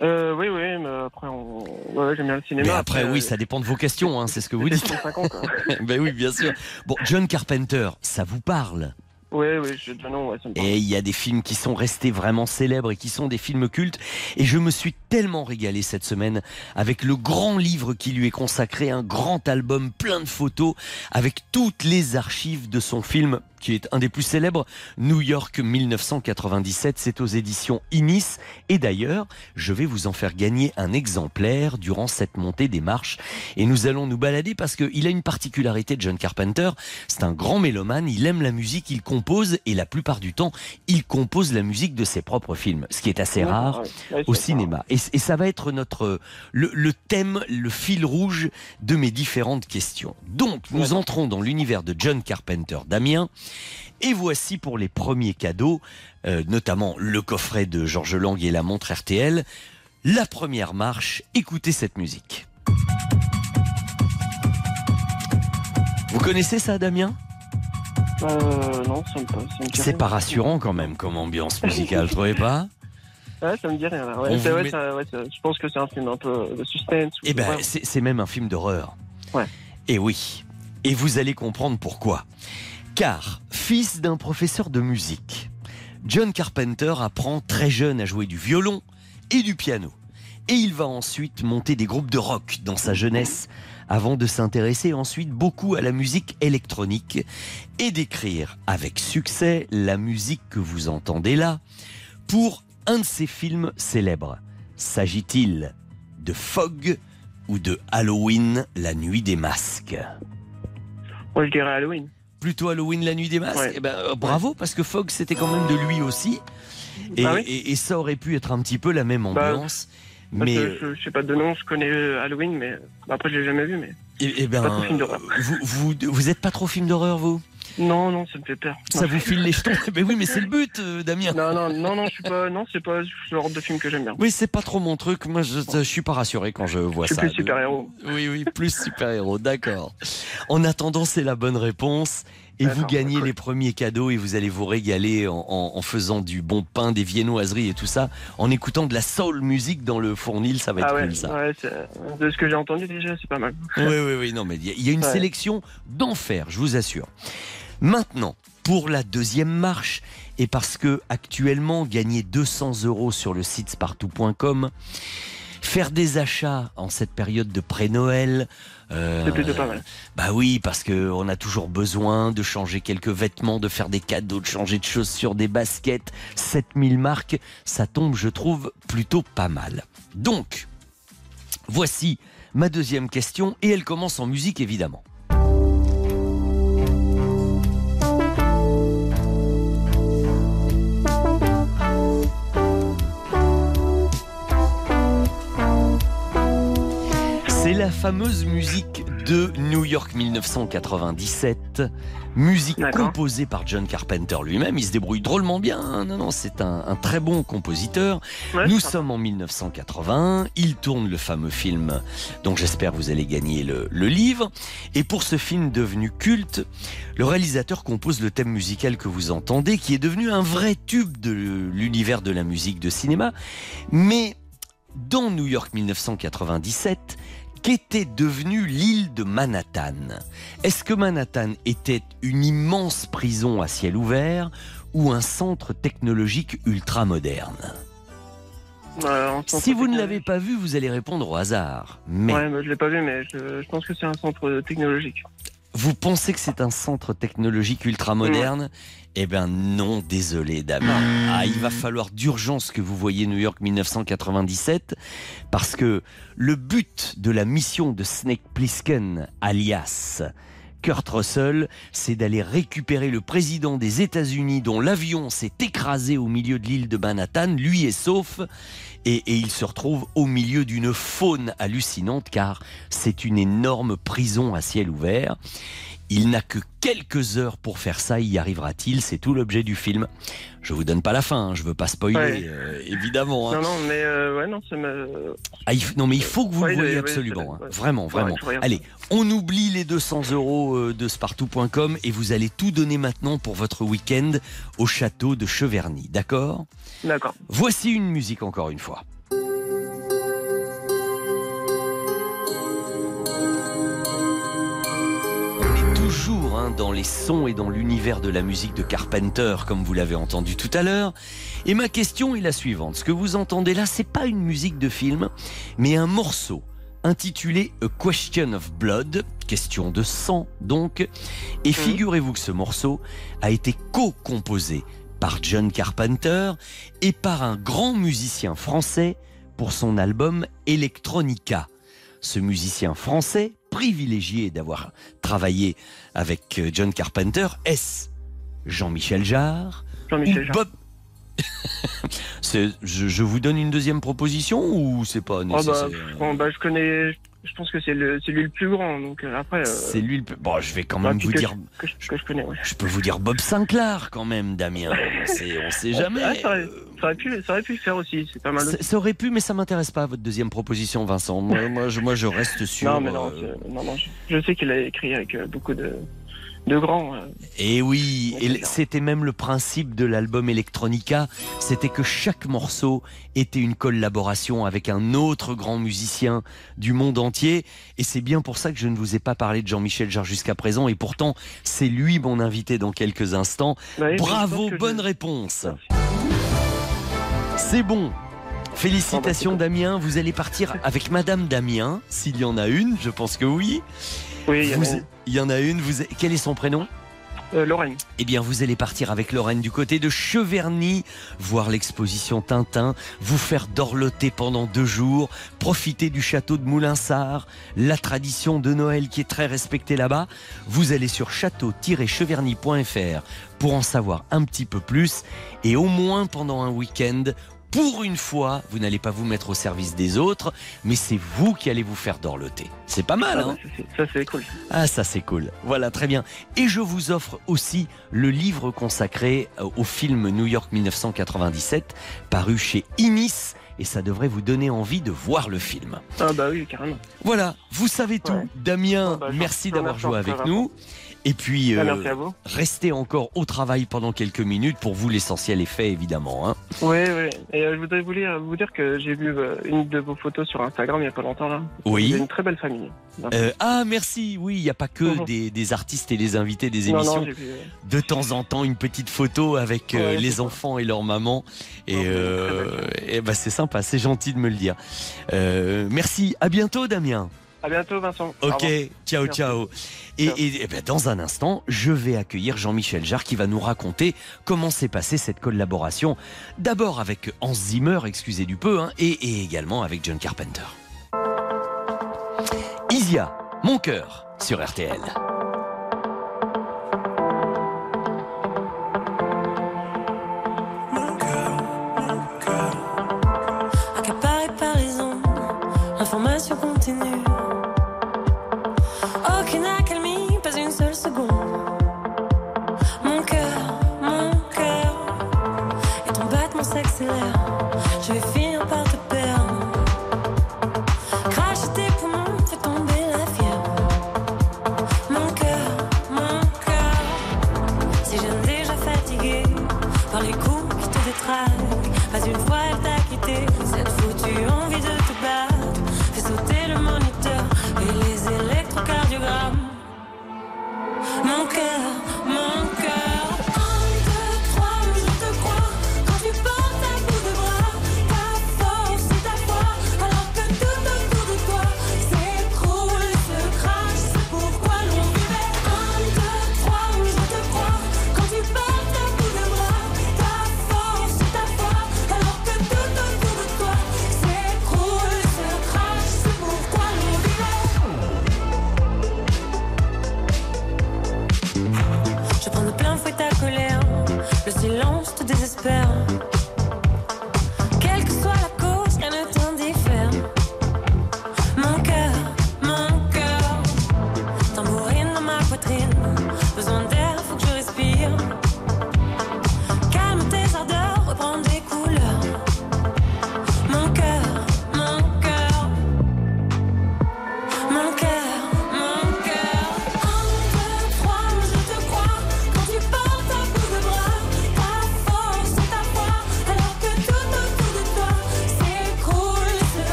Speaker 23: Euh, oui, oui, mais après, on... ouais, j'aime bien le cinéma.
Speaker 1: Mais après, oui,
Speaker 23: euh,
Speaker 1: ça dépend de vos questions, hein, c'est ce que vous dites.
Speaker 23: 150, quoi.
Speaker 1: ben oui, bien sûr. Bon, John Carpenter, ça vous parle?
Speaker 23: Oui, oui, je déjà non, ouais, ça me parle.
Speaker 1: Et il y a des films qui sont restés vraiment célèbres et qui sont des films cultes. Et je me suis tellement régalé cette semaine avec le grand livre qui lui est consacré, un grand album plein de photos avec toutes les archives de son film qui est un des plus célèbres, New York 1997. C'est aux éditions Inis. Et d'ailleurs, je vais vous en faire gagner un exemplaire durant cette montée des marches. Et nous allons nous balader parce qu'il a une particularité de John Carpenter. C'est un grand mélomane. Il aime la musique, il compose et la plupart du temps, il compose la musique de ses propres films, ce qui est assez rare au cinéma. Et, et ça va être notre le, le thème, le fil rouge de mes différentes questions. Donc, nous entrons dans l'univers de John Carpenter, Damien. Et voici pour les premiers cadeaux, euh, notamment le coffret de Georges Lang et la montre RTL, La première marche, écoutez cette musique. Vous connaissez ça, Damien?
Speaker 23: Euh, non,
Speaker 1: C'est pas rassurant quand même comme ambiance musicale, trouvez pas?
Speaker 23: Ouais, ça me dit rien. là. Ouais,
Speaker 1: On
Speaker 23: c'est-
Speaker 1: vous
Speaker 23: ouais,
Speaker 1: met-
Speaker 23: ça- ouais, ça- je pense que c'est un film un peu de suspense.
Speaker 1: Eh ben, c'est c'est même un film d'horreur.
Speaker 23: Ouais.
Speaker 1: Et oui. Et vous allez comprendre pourquoi. Car, fils d'un professeur de musique, John Carpenter apprend très jeune à jouer du violon et du piano. Et il va ensuite monter des groupes de rock dans sa jeunesse, avant de s'intéresser ensuite beaucoup à la musique électronique et d'écrire avec succès la musique que vous entendez là pour un de ses films célèbres. S'agit-il de Fog ou de Halloween, la nuit des masques?
Speaker 23: Moi, je dirais Halloween.
Speaker 1: Plutôt Halloween, la nuit des masques
Speaker 23: Ouais.
Speaker 1: Eh ben, euh, Bravo, parce que Fog, c'était quand même de lui aussi. Et,
Speaker 23: Ah oui
Speaker 1: et- et ça aurait pu être un petit peu la même
Speaker 23: Bah,
Speaker 1: ambiance.
Speaker 23: Parce
Speaker 1: mais
Speaker 23: que je, je sais pas de nom, je connais euh, Halloween, mais bah, après, je l'ai jamais vu. Mais
Speaker 1: eh, eh ben,
Speaker 23: pas trop film d'horreur.
Speaker 1: vous, vous, vous êtes pas trop film d'horreur, vous?
Speaker 23: Non, non, ça me fait peur.
Speaker 1: Ça vous file les jetons Ben oui, mais c'est le but, euh, Damien.
Speaker 23: Non, non, non, non, je suis pas. Non, c'est pas le genre de film que j'aime bien.
Speaker 1: Oui, c'est pas trop mon truc. Moi, je, je suis pas rassuré quand je vois
Speaker 23: Je suis
Speaker 1: ça.
Speaker 23: plus super-héros.
Speaker 1: Oui, oui, plus super-héros, d'accord. En attendant, c'est la bonne réponse. Et vous gagnez les premiers cadeaux et vous allez vous régaler en, en- en faisant du bon pain, des viennoiseries et tout ça, en écoutant de la soul music dans le fournil, ça va être
Speaker 23: Ah ouais,
Speaker 1: cool ça.
Speaker 23: ouais de ce que j'ai entendu déjà, c'est pas mal.
Speaker 1: Oui, oui, oui, non, mais il y a- il y a une
Speaker 23: Ouais.
Speaker 1: sélection d'enfer, je vous assure. Maintenant, pour la deuxième marche, et parce que actuellement, gagner 200 euros sur le site spartou.com, faire des achats en cette période de pré-Noël. euh,
Speaker 23: C'est plutôt pas mal.
Speaker 1: Bah oui, parce que on a toujours besoin de changer quelques vêtements, de faire des cadeaux, de changer de chaussures, des baskets. 7000 marques, ça tombe, je trouve, plutôt pas mal. Donc, voici ma deuxième question, et elle commence en musique évidemment. C'est la fameuse musique de New York 1997, musique composée par John Carpenter lui-même. Il se débrouille drôlement bien. Non, non, c'est un, un très bon compositeur. Nous sommes en 1980. Il tourne le fameux film, donc j'espère vous allez gagner le, le livre. Et pour ce film devenu culte, le réalisateur compose le thème musical que vous entendez, qui est devenu un vrai tube de l'univers de la musique de cinéma. Mais dans New York 1997, qu'était devenue l'île de Manhattan? Est-ce que Manhattan était une immense prison à ciel ouvert ou un centre technologique ultra moderne
Speaker 23: centre
Speaker 1: Si vous ne l'avez pas vu, vous allez répondre au hasard. Mais
Speaker 23: Ouais, mais je l'ai pas vu, mais je, je pense que c'est un centre technologique.
Speaker 1: vous pensez que c'est un centre technologique ultra moderne Eh bien non, désolé Damien. Ah, il va falloir d'urgence que vous voyez New York 1997 parce que le but de la mission de Snake Plissken, alias Kurt Russell, c'est d'aller récupérer le président des États-Unis dont l'avion s'est écrasé au milieu de l'île de Manhattan, lui est sauf, et, et il se retrouve au milieu d'une faune hallucinante car c'est une énorme prison à ciel ouvert. Il n'a que quelques heures pour faire ça, y arrivera-t-il? C'est tout l'objet du film. Je vous donne pas la fin, hein, je veux pas spoiler,
Speaker 23: Ouais.
Speaker 1: euh, évidemment. hein.
Speaker 23: Non, non, mais euh, ouais, non.
Speaker 1: Ah, f- non, mais il faut que vous
Speaker 23: Ouais,
Speaker 1: le voyez
Speaker 23: ouais,
Speaker 1: absolument. hein. Vraiment, vraiment. Allez, on oublie les 200 euros euh, de spartou.com et vous allez tout donner maintenant pour votre week-end au château de Cheverny. D'accord?
Speaker 23: D'accord.
Speaker 1: Voici une musique encore une fois. Toujours hein, dans les sons et dans l'univers de la musique de Carpenter, comme vous l'avez entendu tout à l'heure. Et ma question est la suivante. Ce que vous entendez là, c'est pas une musique de film, mais un morceau intitulé A Question of Blood, question de sang donc. Et figurez-vous que ce morceau a été co-composé par John Carpenter et par un grand musicien français pour son album Electronica. Ce musicien français, privilégié d'avoir travaillé avec euh, John Carpenter, est-ce Jean-Michel Jarre
Speaker 23: Jean-Michel Jarre.
Speaker 1: Bob je, je vous donne une deuxième proposition ou c'est pas
Speaker 23: Oh, bah,
Speaker 1: nécessaire
Speaker 23: bon, bah, je connais, Je pense que c'est le, lui le plus grand. Donc euh, après. euh,
Speaker 1: C'est lui le plus... Bon, je vais quand
Speaker 23: enfin,
Speaker 1: même vous
Speaker 23: que
Speaker 1: dire...
Speaker 23: je- que, je, que je connais. Ouais.
Speaker 1: Je peux vous dire Bob Sinclair quand même, Damien. On sait jamais.
Speaker 23: Ah, ça, aurait, ça aurait pu, ça aurait pu le faire aussi. C'est pas mal.
Speaker 1: Ça, aurait pu, mais ça m'intéresse pas, votre deuxième proposition, Vincent. Moi, moi, je, moi, je reste sur...
Speaker 23: Non, mais non,
Speaker 1: euh,
Speaker 23: c'est- non, non, je, sais qu'il a écrit avec euh, beaucoup de, de grands. euh.
Speaker 1: Et oui, et c'était même le principe de l'album Electronica, c'était que chaque morceau était une collaboration avec un autre grand musicien du monde entier. Et c'est bien pour ça que je ne vous ai pas parlé de Jean-Michel Jarre jusqu'à présent. Et pourtant, c'est lui mon invité dans quelques instants.
Speaker 23: Bah oui,
Speaker 1: Bravo,
Speaker 23: je-
Speaker 1: bonne réponse. C'est bon. Félicitations Damien, vous allez partir avec Madame Damien, s'il y en a une, je pense que oui.
Speaker 23: Oui, il y en a
Speaker 1: Vous-. Il y en a une. Vous... Quel est son prénom
Speaker 23: Euh, Lorraine.
Speaker 1: eh bien, vous allez partir avec Lorraine du côté de Cheverny, voir l'exposition Tintin, vous faire dorloter pendant deux jours, profiter du château de Moulinsart, la tradition de Noël qui est très respectée là-bas. Vous allez sur château-cheverny.fr pour en savoir un petit peu plus et au moins pendant un week-end. Pour une fois, vous n'allez pas vous mettre au service des autres, mais c'est vous qui allez vous faire dorloter. C'est pas mal,
Speaker 23: Ah,
Speaker 1: hein
Speaker 23: bah, ça, c'est- cool.
Speaker 1: ah, ça c'est cool. Voilà, très bien. Et je vous offre aussi le livre consacré euh, au film New York 1997, paru chez Inis, et ça devrait vous donner envie de voir le film.
Speaker 23: Ah, bah oui, carrément.
Speaker 1: Voilà, vous savez tout. Damien,
Speaker 23: bah, je-
Speaker 1: merci d'avoir joué avec nous. Et puis,
Speaker 23: Ah,
Speaker 1: euh, restez encore au travail pendant quelques minutes. Pour vous, l'essentiel est fait, évidemment. hein.
Speaker 23: Oui, oui. Et euh, je voudrais vous dire, vous dire que j'ai vu euh, une de vos photos sur Instagram il y a pas longtemps là.
Speaker 1: Oui.
Speaker 23: Vous avez une très belle famille.
Speaker 1: Ah, merci. Oui, il n'y a pas que des, des artistes et des invités des
Speaker 23: Non, non,
Speaker 1: émissions.
Speaker 23: vu,
Speaker 1: de temps en temps, une petite photo avec
Speaker 23: Ouais,
Speaker 1: les enfants et leur maman. Et, et bah, c'est sympa, c'est gentil de me le dire. Merci. À bientôt, Damien.
Speaker 23: À bientôt, Vincent.
Speaker 1: Ok, ciao,
Speaker 23: Merci.
Speaker 1: ciao. Et, et- et ben, dans un instant, je vais accueillir Jean-Michel Jarre qui va nous raconter comment s'est passée cette collaboration. D'abord avec Hans Zimmer, excusez du peu, hein, et, et également avec John Carpenter. Isia, mon cœur, sur RTL.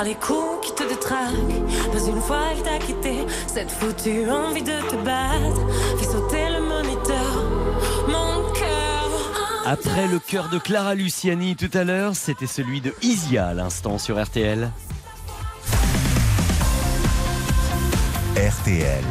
Speaker 24: Par les coups qui te détraquent, pas une fois elle t'a quitté, cette foutue envie de te battre, fais sauter le moniteur, mon cœur.
Speaker 1: Après le cœur de Clara Luciani tout à l'heure, c'était celui de Isia à l'instant sur RTL.
Speaker 9: RTL.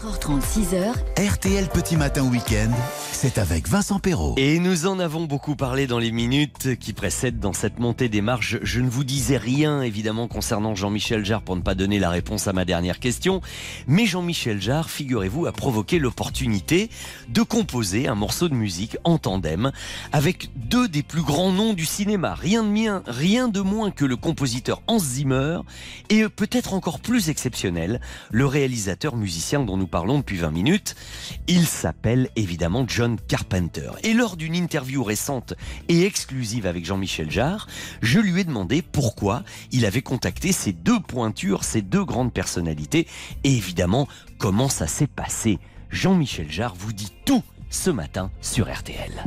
Speaker 5: 4h30, 6h,
Speaker 9: RTL Petit Matin Week-end, c'est avec Vincent Perrault.
Speaker 1: Et nous en avons beaucoup parlé dans les minutes qui précèdent dans cette montée des marges. Je ne vous disais rien évidemment concernant Jean-Michel Jarre pour ne pas donner la réponse à ma dernière question. Mais Jean-Michel Jarre, figurez-vous, a provoqué l'opportunité de composer un morceau de musique en tandem avec deux des plus grands noms du cinéma. Rien de mien, rien de moins que le compositeur Hans Zimmer et peut-être encore plus exceptionnel, le réalisateur musicien dont nous parlons depuis 20 minutes. Il s'appelle évidemment John Carpenter. Et lors d'une interview récente et exclusive avec Jean-Michel Jarre, je lui ai demandé pourquoi il avait contacté ces deux pointures, ces deux grandes personnalités, et évidemment comment ça s'est passé. Jean-Michel Jarre vous dit tout ce matin sur RTL.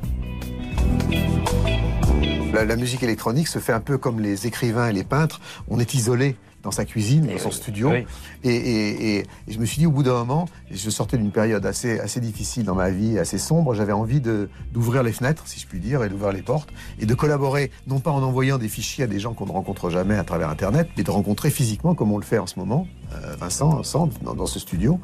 Speaker 25: La, musique électronique se fait un peu comme les écrivains et les peintres. On est isolé dans sa cuisine, dans son studio.
Speaker 26: oui.
Speaker 25: Et, et- et- et je me suis dit, au bout d'un moment, je sortais d'une période assez, assez difficile dans ma vie, assez sombre, j'avais envie d'ouvrir les fenêtres, si je puis dire, et d'ouvrir les portes, et de collaborer, non pas en envoyant des fichiers à des gens qu'on ne rencontre jamais à travers Internet, mais de rencontrer physiquement, comme on le fait en ce moment, euh, Vincent, ensemble, dans, dans ce studio,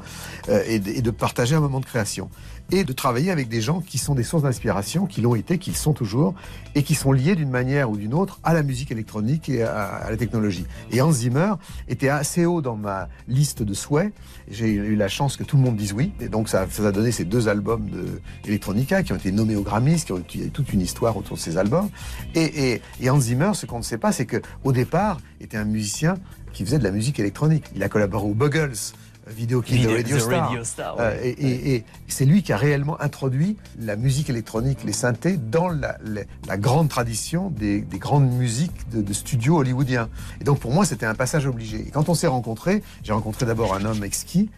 Speaker 25: euh, et, de, et de partager un moment de création. Et de travailler avec des gens qui sont des sources d'inspiration, qui l'ont été, qui le sont toujours, et qui sont liés d'une manière ou d'une autre à la musique électronique et à, la technologie. Et Hans Zimmer était assez haut dans ma liste de souhaits. J'ai eu la chance que tout le monde dise oui. Et donc, ça, a donné ces deux albums de Electronica qui ont été nommés aux Grammys, qui ont eu toute une histoire autour de ces albums. Et, et, et Hans Zimmer, ce qu'on ne sait pas, c'est que au départ, était un musicien qui faisait de la musique électronique. Il a collaboré aux Buggles, Video Kid
Speaker 1: Video-
Speaker 25: de Radio
Speaker 1: The
Speaker 25: Star.
Speaker 1: Radio Star,
Speaker 25: Euh,
Speaker 1: ouais.
Speaker 25: et et- et c'est lui qui a réellement introduit la musique électronique, les synthés, dans la, la- la grande tradition des, des grandes musiques de, de studios hollywoodiens. Et donc pour moi, c'était un passage obligé. Et quand on s'est rencontrés, j'ai rencontré d'abord un homme exquis,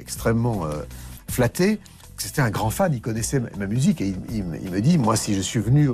Speaker 25: extrêmement euh, flatté. C'était un grand fan, il connaissait ma, ma musique et il, il me- il me dit, moi, si je suis venu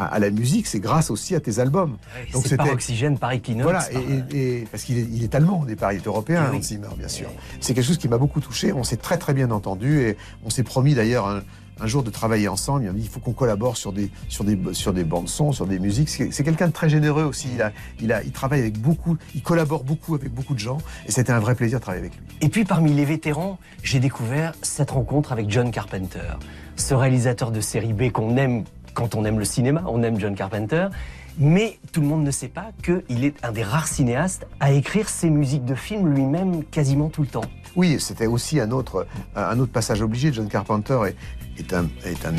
Speaker 25: à, à la musique, c'est grâce aussi à tes albums.
Speaker 26: c'est par Oxygène, par Equinox,
Speaker 25: Voilà,
Speaker 26: par-
Speaker 25: et, et- et- parce qu'il est, il est allemand au départ, il est européen,
Speaker 26: Eh oui.
Speaker 25: Hans Zimmer, bien sûr. C'est quelque chose qui m'a beaucoup touché. On s'est très très bien entendu et on s'est promis d'ailleurs un, un jour de travailler ensemble. Il m'a dit il faut qu'on collabore sur des sur des sur des bandes son, sur des musiques. C'est c'est quelqu'un de très généreux aussi. Il a il a il travaille avec beaucoup, il collabore beaucoup avec beaucoup de gens et c'était un vrai plaisir de travailler avec lui.
Speaker 26: Et puis parmi les vétérans, j'ai découvert cette rencontre avec John Carpenter, ce réalisateur de série B qu'on aime quand on aime le cinéma, on aime John Carpenter. Mais tout le monde ne sait pas qu'il est un des rares cinéastes à écrire ses musiques de films lui-même quasiment tout le temps.
Speaker 25: Oui, c'était aussi un autre, un autre passage obligé. John Carpenter est, est, un, est un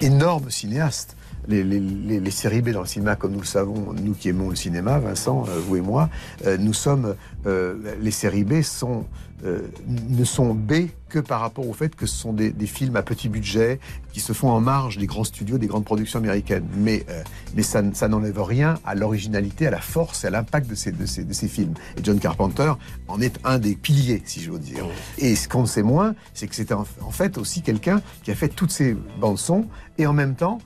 Speaker 25: énorme cinéaste. Les, les- les- les séries B dans le cinéma, comme nous le savons, nous qui aimons le cinéma, Vincent, euh, vous et moi, euh, nous sommes, euh, les séries B sont, ne sont B que par rapport au fait que ce sont des, des films à petit budget qui se font en marge des grands studios, des grandes productions américaines. Mais, mais ça, ça n'enlève rien à l'originalité, à la force et à l'impact de ces, de, ces, de ces films. Et John Carpenter en est un des piliers, si j'ose dire. Et ce qu'on sait moins, c'est que c'est en, fait aussi quelqu'un qui a fait toutes ces bandes son et en même temps,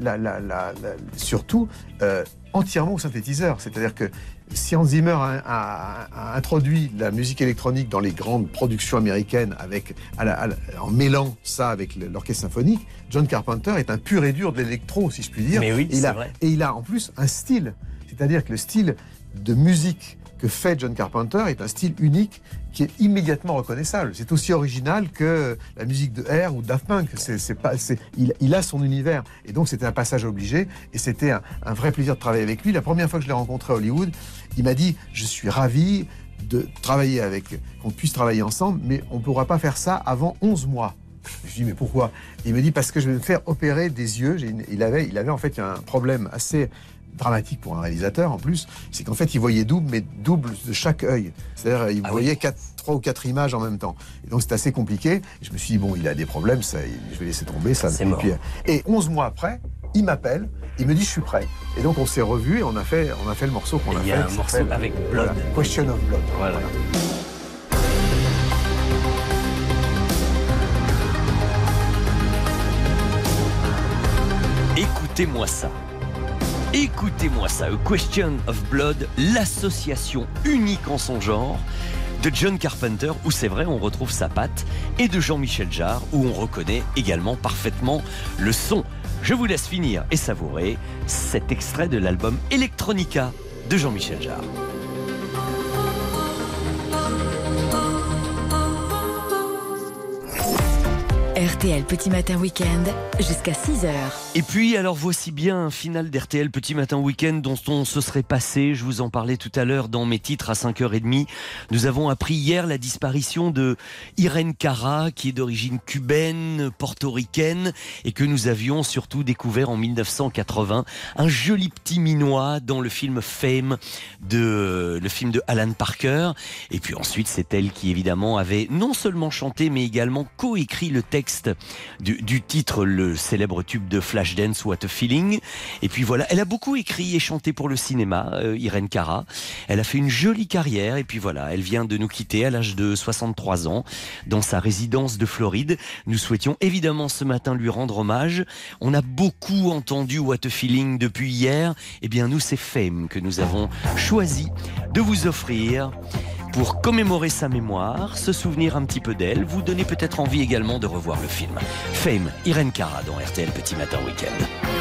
Speaker 25: la, la, la- la- surtout euh, entièrement au synthétiseur. C'est-à-dire que si Hans Zimmer a, a- a introduit la musique électronique dans les grandes productions américaines avec, à la- à la- en mêlant ça avec l'orchestre symphonique, John Carpenter est un pur et dur de l'électro, si je puis dire.
Speaker 26: Mais oui,
Speaker 25: et il
Speaker 26: c'est
Speaker 25: a,
Speaker 26: vrai.
Speaker 25: Et il a en plus un style. C'est-à-dire que le style de musique que fait John Carpenter est un style unique qui est immédiatement reconnaissable. C'est aussi original que la musique de Air ou Daft Punk. Il, a son univers. Et donc, c'était un passage obligé. Et c'était un, vrai plaisir de travailler avec lui. La première fois que je l'ai rencontré à Hollywood, il m'a dit Je suis ravi de travailler avec, qu'on puisse travailler ensemble, mais on ne pourra pas faire ça avant 11 mois. Je lui dis mais pourquoi? Il me dit parce que je vais me faire opérer des yeux. Il avait en fait un problème assez dramatique pour un réalisateur en plus, c'est qu'en fait il voyait double, mais double de chaque œil. C'est-à-dire il voyait quatre, trois ou quatre images en même temps. Et donc c'est assez compliqué. Je me suis dit bon, il a des problèmes, ça, je vais laisser tomber ça.
Speaker 26: C'est
Speaker 25: Et
Speaker 26: mort.
Speaker 25: puis, et 11 mois après, il m'appelle, il me dit je suis prêt. Et donc on s'est revus et on a fait, on a fait le morceau qu'on a
Speaker 26: Il y
Speaker 25: fait.
Speaker 26: a un morceau avec Blood.
Speaker 25: voilà, Question of Blood.
Speaker 26: Voilà.
Speaker 1: Écoutez-moi ça. Écoutez-moi ça. Question of Blood, l'association unique en son genre de John Carpenter, où c'est vrai, on retrouve sa patte, et de Jean-Michel Jarre, où on reconnaît également parfaitement le son. Je vous laisse finir et savourer cet extrait de l'album Electronica de Jean-Michel Jarre.
Speaker 5: RTL Petit Matin Week-end jusqu'à 6h.
Speaker 20: Et puis, alors voici bien un final d'RTL Petit Matin Week-end dont on se serait passé. Je vous en parlais tout à l'heure dans mes titres à 5h30. Nous avons appris hier la disparition de Irene Cara, qui est d'origine cubaine, portoricaine, et que nous avions surtout découvert en 1980. Un joli petit minois dans le film Fame, de, le film de Alan Parker. Et puis ensuite, c'est elle qui évidemment avait non seulement chanté, mais également coécrit le texte du, titre, le célèbre tube de Flashdance What a Feeling. Et puis voilà, elle a beaucoup écrit et chanté pour le cinéma, euh, Irene Cara. Elle a fait une jolie carrière et puis voilà, elle vient de nous quitter à l'âge de 63 ans dans sa résidence de Floride. Nous souhaitions évidemment ce matin lui rendre hommage. On a beaucoup entendu What a Feeling depuis hier. Eh bien nous, c'est Fame que nous avons choisi de vous offrir pour commémorer sa mémoire, se souvenir un petit peu d'elle, vous donner peut-être envie également de revoir le film. Fame, Irene Cara dans RTL Petit Matin Week-end.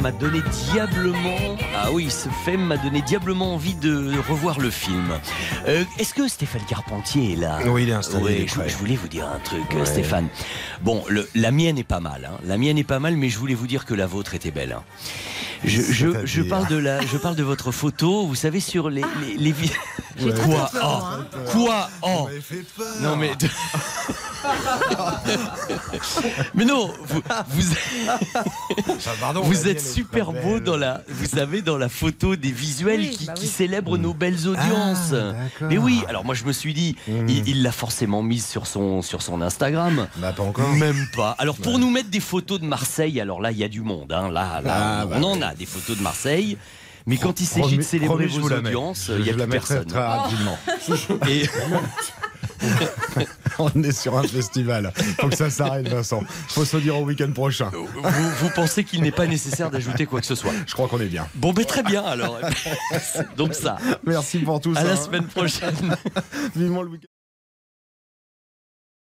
Speaker 1: M'a donné diablement. Ah oui, ce film m'a donné diablement envie de revoir le film. Euh, Est-ce que Stéphane Carpentier est là?
Speaker 27: Oui, il est installé,
Speaker 1: je, voulais vous dire un truc, euh,
Speaker 27: Ouais.
Speaker 1: Stéphane. Bon, le- la mienne est pas mal. hein. La mienne est pas mal, mais je voulais vous dire que la vôtre était belle. hein. Je, je, parle de la, je parle de votre photo. Vous savez sur les les, les
Speaker 27: J'ai très,
Speaker 1: quoi Oh,
Speaker 27: hein.
Speaker 1: Quoi Oh Non mais. mais non, vous, vous,
Speaker 27: pardon,
Speaker 1: vous
Speaker 27: la
Speaker 1: êtes super
Speaker 27: très
Speaker 1: beau dans la, vous savez, dans la photo des visuels
Speaker 27: Oui,
Speaker 1: qui,
Speaker 27: bah
Speaker 1: qui célèbrent nos belles audiences.
Speaker 27: Ah, d'accord.
Speaker 1: mais oui, alors moi je me suis dit, il il l'a forcément mise sur son, sur son Instagram.
Speaker 27: Bah pas encore.
Speaker 1: Même pas. Alors pour nous mettre des photos de Marseille, alors là il y a du monde. hein. Là, là
Speaker 27: Ah, bah
Speaker 1: on en a des photos de Marseille. Mais quand il s'agit de célébrer
Speaker 27: promis,
Speaker 1: vos audiences, il y a plus personne.
Speaker 27: très rapidement.
Speaker 1: Et
Speaker 27: On est sur un festival. Faut que ça s'arrête, Vincent. Faut se dire au week-end prochain.
Speaker 1: vous, vous pensez qu'il n'est pas nécessaire d'ajouter quoi que ce soit
Speaker 27: Je crois qu'on est bien.
Speaker 1: Bon, ben très bien alors. Donc ça.
Speaker 27: Merci pour tout
Speaker 1: À
Speaker 27: ça.
Speaker 1: la
Speaker 27: hein.
Speaker 1: semaine prochaine.
Speaker 27: Vivement le week-end.